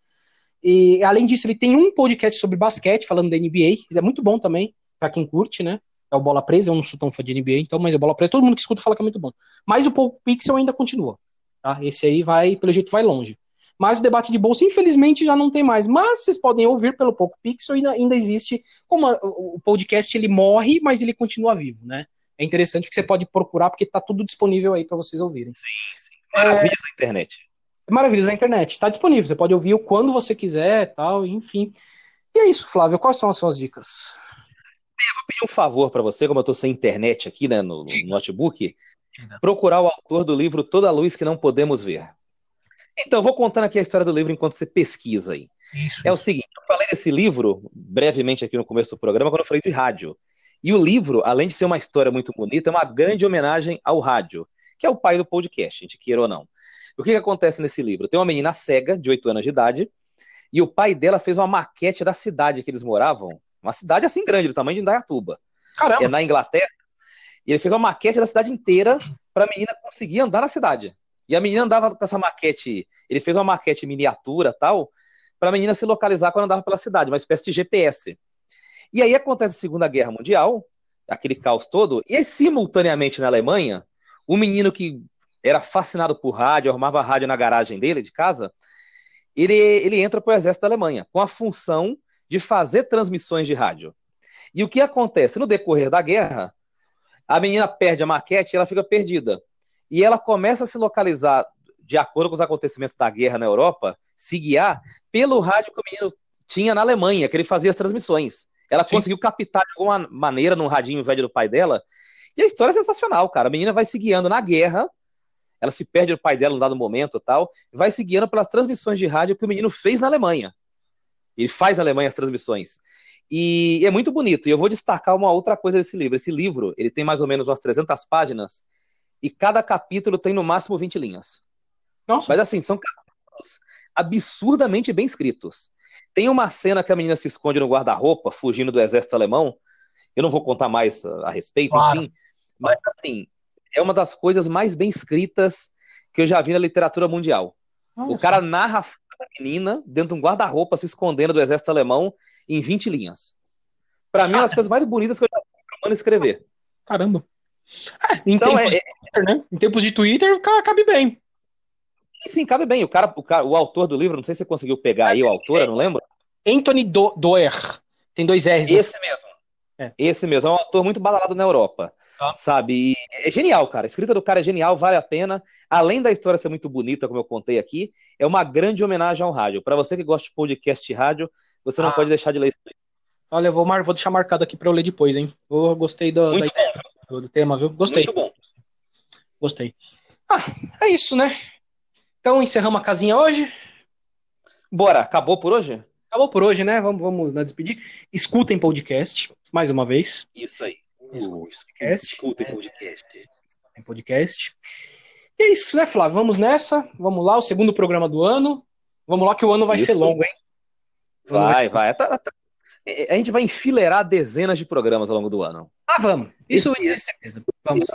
E além disso, ele tem um podcast sobre basquete, falando da NBA. É muito bom também, para quem curte, né? É o Bola Presa, eu não sou tão fã de NBA, então, mas é Bola Presa, todo mundo que escuta fala que é muito bom. Mas o Paul Pixel ainda continua. Tá? Esse aí vai, pelo jeito, vai longe. Mas o debate de bolsa, infelizmente, já não tem mais. Mas vocês podem ouvir pelo Poco Pixel e ainda existe. Como o podcast ele morre, mas ele continua vivo, né? É interessante que você pode procurar, porque está tudo disponível aí para vocês ouvirem. Sim, sim. Maravilha é... internet. Maravilhas da internet. Está disponível, você pode ouvir quando você quiser, tal, enfim. E é isso, Flávio. Quais são as suas dicas? Eu vou pedir um favor para você, como eu estou sem internet aqui, né, no, no notebook, procurar o autor do livro Toda a Luz que Não Podemos Ver. Então, vou contando aqui a história do livro enquanto você pesquisa aí. Isso, é o seguinte, eu falei desse livro brevemente aqui no começo do programa, quando eu falei de rádio. E o livro, além de ser uma história muito bonita, é uma grande homenagem ao rádio, que é o pai do podcast, a gente queira ou não. O que, que acontece nesse livro? Tem uma menina cega, de 8 anos de idade, e o pai dela fez uma maquete da cidade que eles moravam, uma cidade assim grande, do tamanho de Indaiatuba. Caramba. É na Inglaterra. E ele fez uma maquete da cidade inteira para a menina conseguir andar na cidade. E a menina andava com essa maquete, ele fez uma maquete miniatura tal, para a menina se localizar quando andava pela cidade, uma espécie de GPS. E aí acontece a Segunda Guerra Mundial, aquele caos todo, e aí, simultaneamente na Alemanha, o menino que era fascinado por rádio, arrumava rádio na garagem dele, de casa, ele, ele entra para o exército da Alemanha, com a função de fazer transmissões de rádio. E o que acontece? No decorrer da guerra, a menina perde a maquete e ela fica perdida. E ela começa a se localizar, de acordo com os acontecimentos da guerra na Europa, se guiar pelo rádio que o menino tinha na Alemanha, que ele fazia as transmissões. Ela Sim. conseguiu captar de alguma maneira num radinho velho do pai dela. E a história é sensacional, cara. A menina vai se guiando na guerra ela se perde do pai dela no dado momento tal, vai se guiando pelas transmissões de rádio que o menino fez na Alemanha. Ele faz na Alemanha as transmissões. E é muito bonito. E eu vou destacar uma outra coisa desse livro. Esse livro, ele tem mais ou menos umas 300 páginas, e cada capítulo tem no máximo 20 linhas. Nossa. Mas assim, são diálogos absurdamente bem escritos. Tem uma cena que a menina se esconde no guarda-roupa, fugindo do exército alemão. Eu não vou contar mais a respeito, claro. enfim. Mas, assim, é uma das coisas mais bem escritas que eu já vi na literatura mundial. Nossa. O cara narra a menina dentro de um guarda-roupa se escondendo do exército alemão em 20 linhas. Para mim, é uma das coisas mais bonitas que eu já vi humano escrever. Caramba. É, em, então, tempos é, Twitter, né? em tempos de Twitter, cabe bem. Sim, cabe bem. O cara, o cara, o autor do livro, não sei se você conseguiu pegar aí o autor, eu não lembro. Anthony Do Doer. Tem dois R's. Né? Esse né? mesmo. É. Esse mesmo. É um autor muito badalado na Europa. Ah. Sabe? E é genial, cara. A escrita do cara é genial, vale a pena. Além da história ser muito bonita, como eu contei aqui, é uma grande homenagem ao rádio. Para você que gosta de podcast de rádio, você não ah. pode deixar de ler isso. Olha, eu vou, mar... vou deixar marcado aqui para eu ler depois, hein? Eu gostei do, muito da... bom, do tema, viu? Gostei. Muito bom. Gostei. Ah, é isso, né? Então encerramos a casinha hoje. Bora, acabou por hoje? Acabou por hoje, né? Vamos, vamos né, despedir. Escutem podcast, mais uma vez. Isso aí. Escutem podcast. Escutem podcast. Escutem podcast. E é isso, né, Flávio? Vamos nessa. Vamos lá, o segundo programa do ano. Vamos lá que o ano vai isso. ser longo, hein? Vai, vai. vai. Tá, tá. A gente vai enfileirar dezenas de programas ao longo do ano. Ah, vamos. Isso é certeza. Vamos.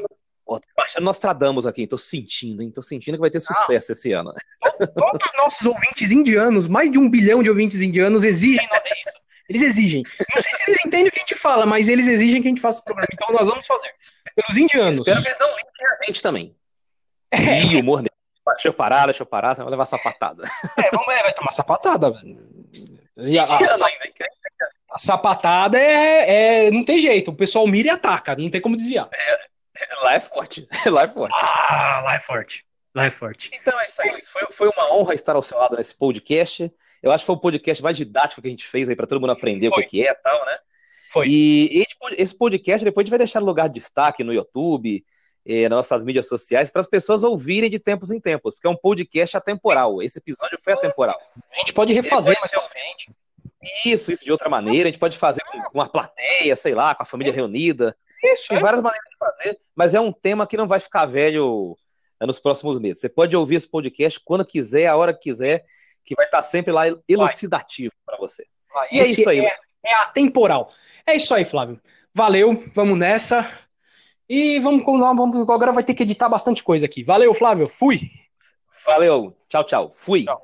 Ó, tô baixando Nostradamus aqui, tô sentindo, hein? Tô sentindo que vai ter sucesso ah, esse ano. Todos os nossos ouvintes indianos, mais de um bilhão de ouvintes indianos, exigem isso. Eles exigem. Não sei se eles entendem o que a gente fala, mas eles exigem que a gente faça o programa. Então nós vamos fazer. Pelos indianos. Espero que eles não limpem a gente também. É. E humor dele. Deixa eu parar, deixa eu parar, você vai levar sapatada. É, vamos, é, vai tomar sapatada, velho. A, a, a, sapatada é, é. Não tem jeito. O pessoal mira e ataca, não tem como desviar. É. Lá é forte. Lá é forte. Ah, lá é forte. Lá é forte. Então é isso aí. Foi, foi uma honra estar ao seu lado nesse podcast. Eu acho que foi o podcast mais didático que a gente fez aí para todo mundo aprender foi. o que é e tal, né? Foi. E esse podcast depois a gente vai deixar no lugar de destaque no YouTube, eh, nas nossas mídias sociais, para as pessoas ouvirem de tempos em tempos, porque é um podcast atemporal. Esse episódio foi atemporal. A gente pode refazer mais frente. Isso, isso de outra maneira. A gente pode fazer com uma plateia, sei lá, com a família reunida. Isso, Tem é. várias maneiras de fazer, mas é um tema que não vai ficar velho eh, nos próximos meses. Você pode ouvir esse podcast quando quiser, a hora que quiser, que vai estar sempre lá elucidativo para você. Vai. E é isso aí. É, é atemporal. É isso aí, Flávio. Valeu, vamos nessa. E vamos, vamos agora vai ter que editar bastante coisa aqui. Valeu, Flávio. Fui. Valeu. Tchau, tchau. Fui. Tchau.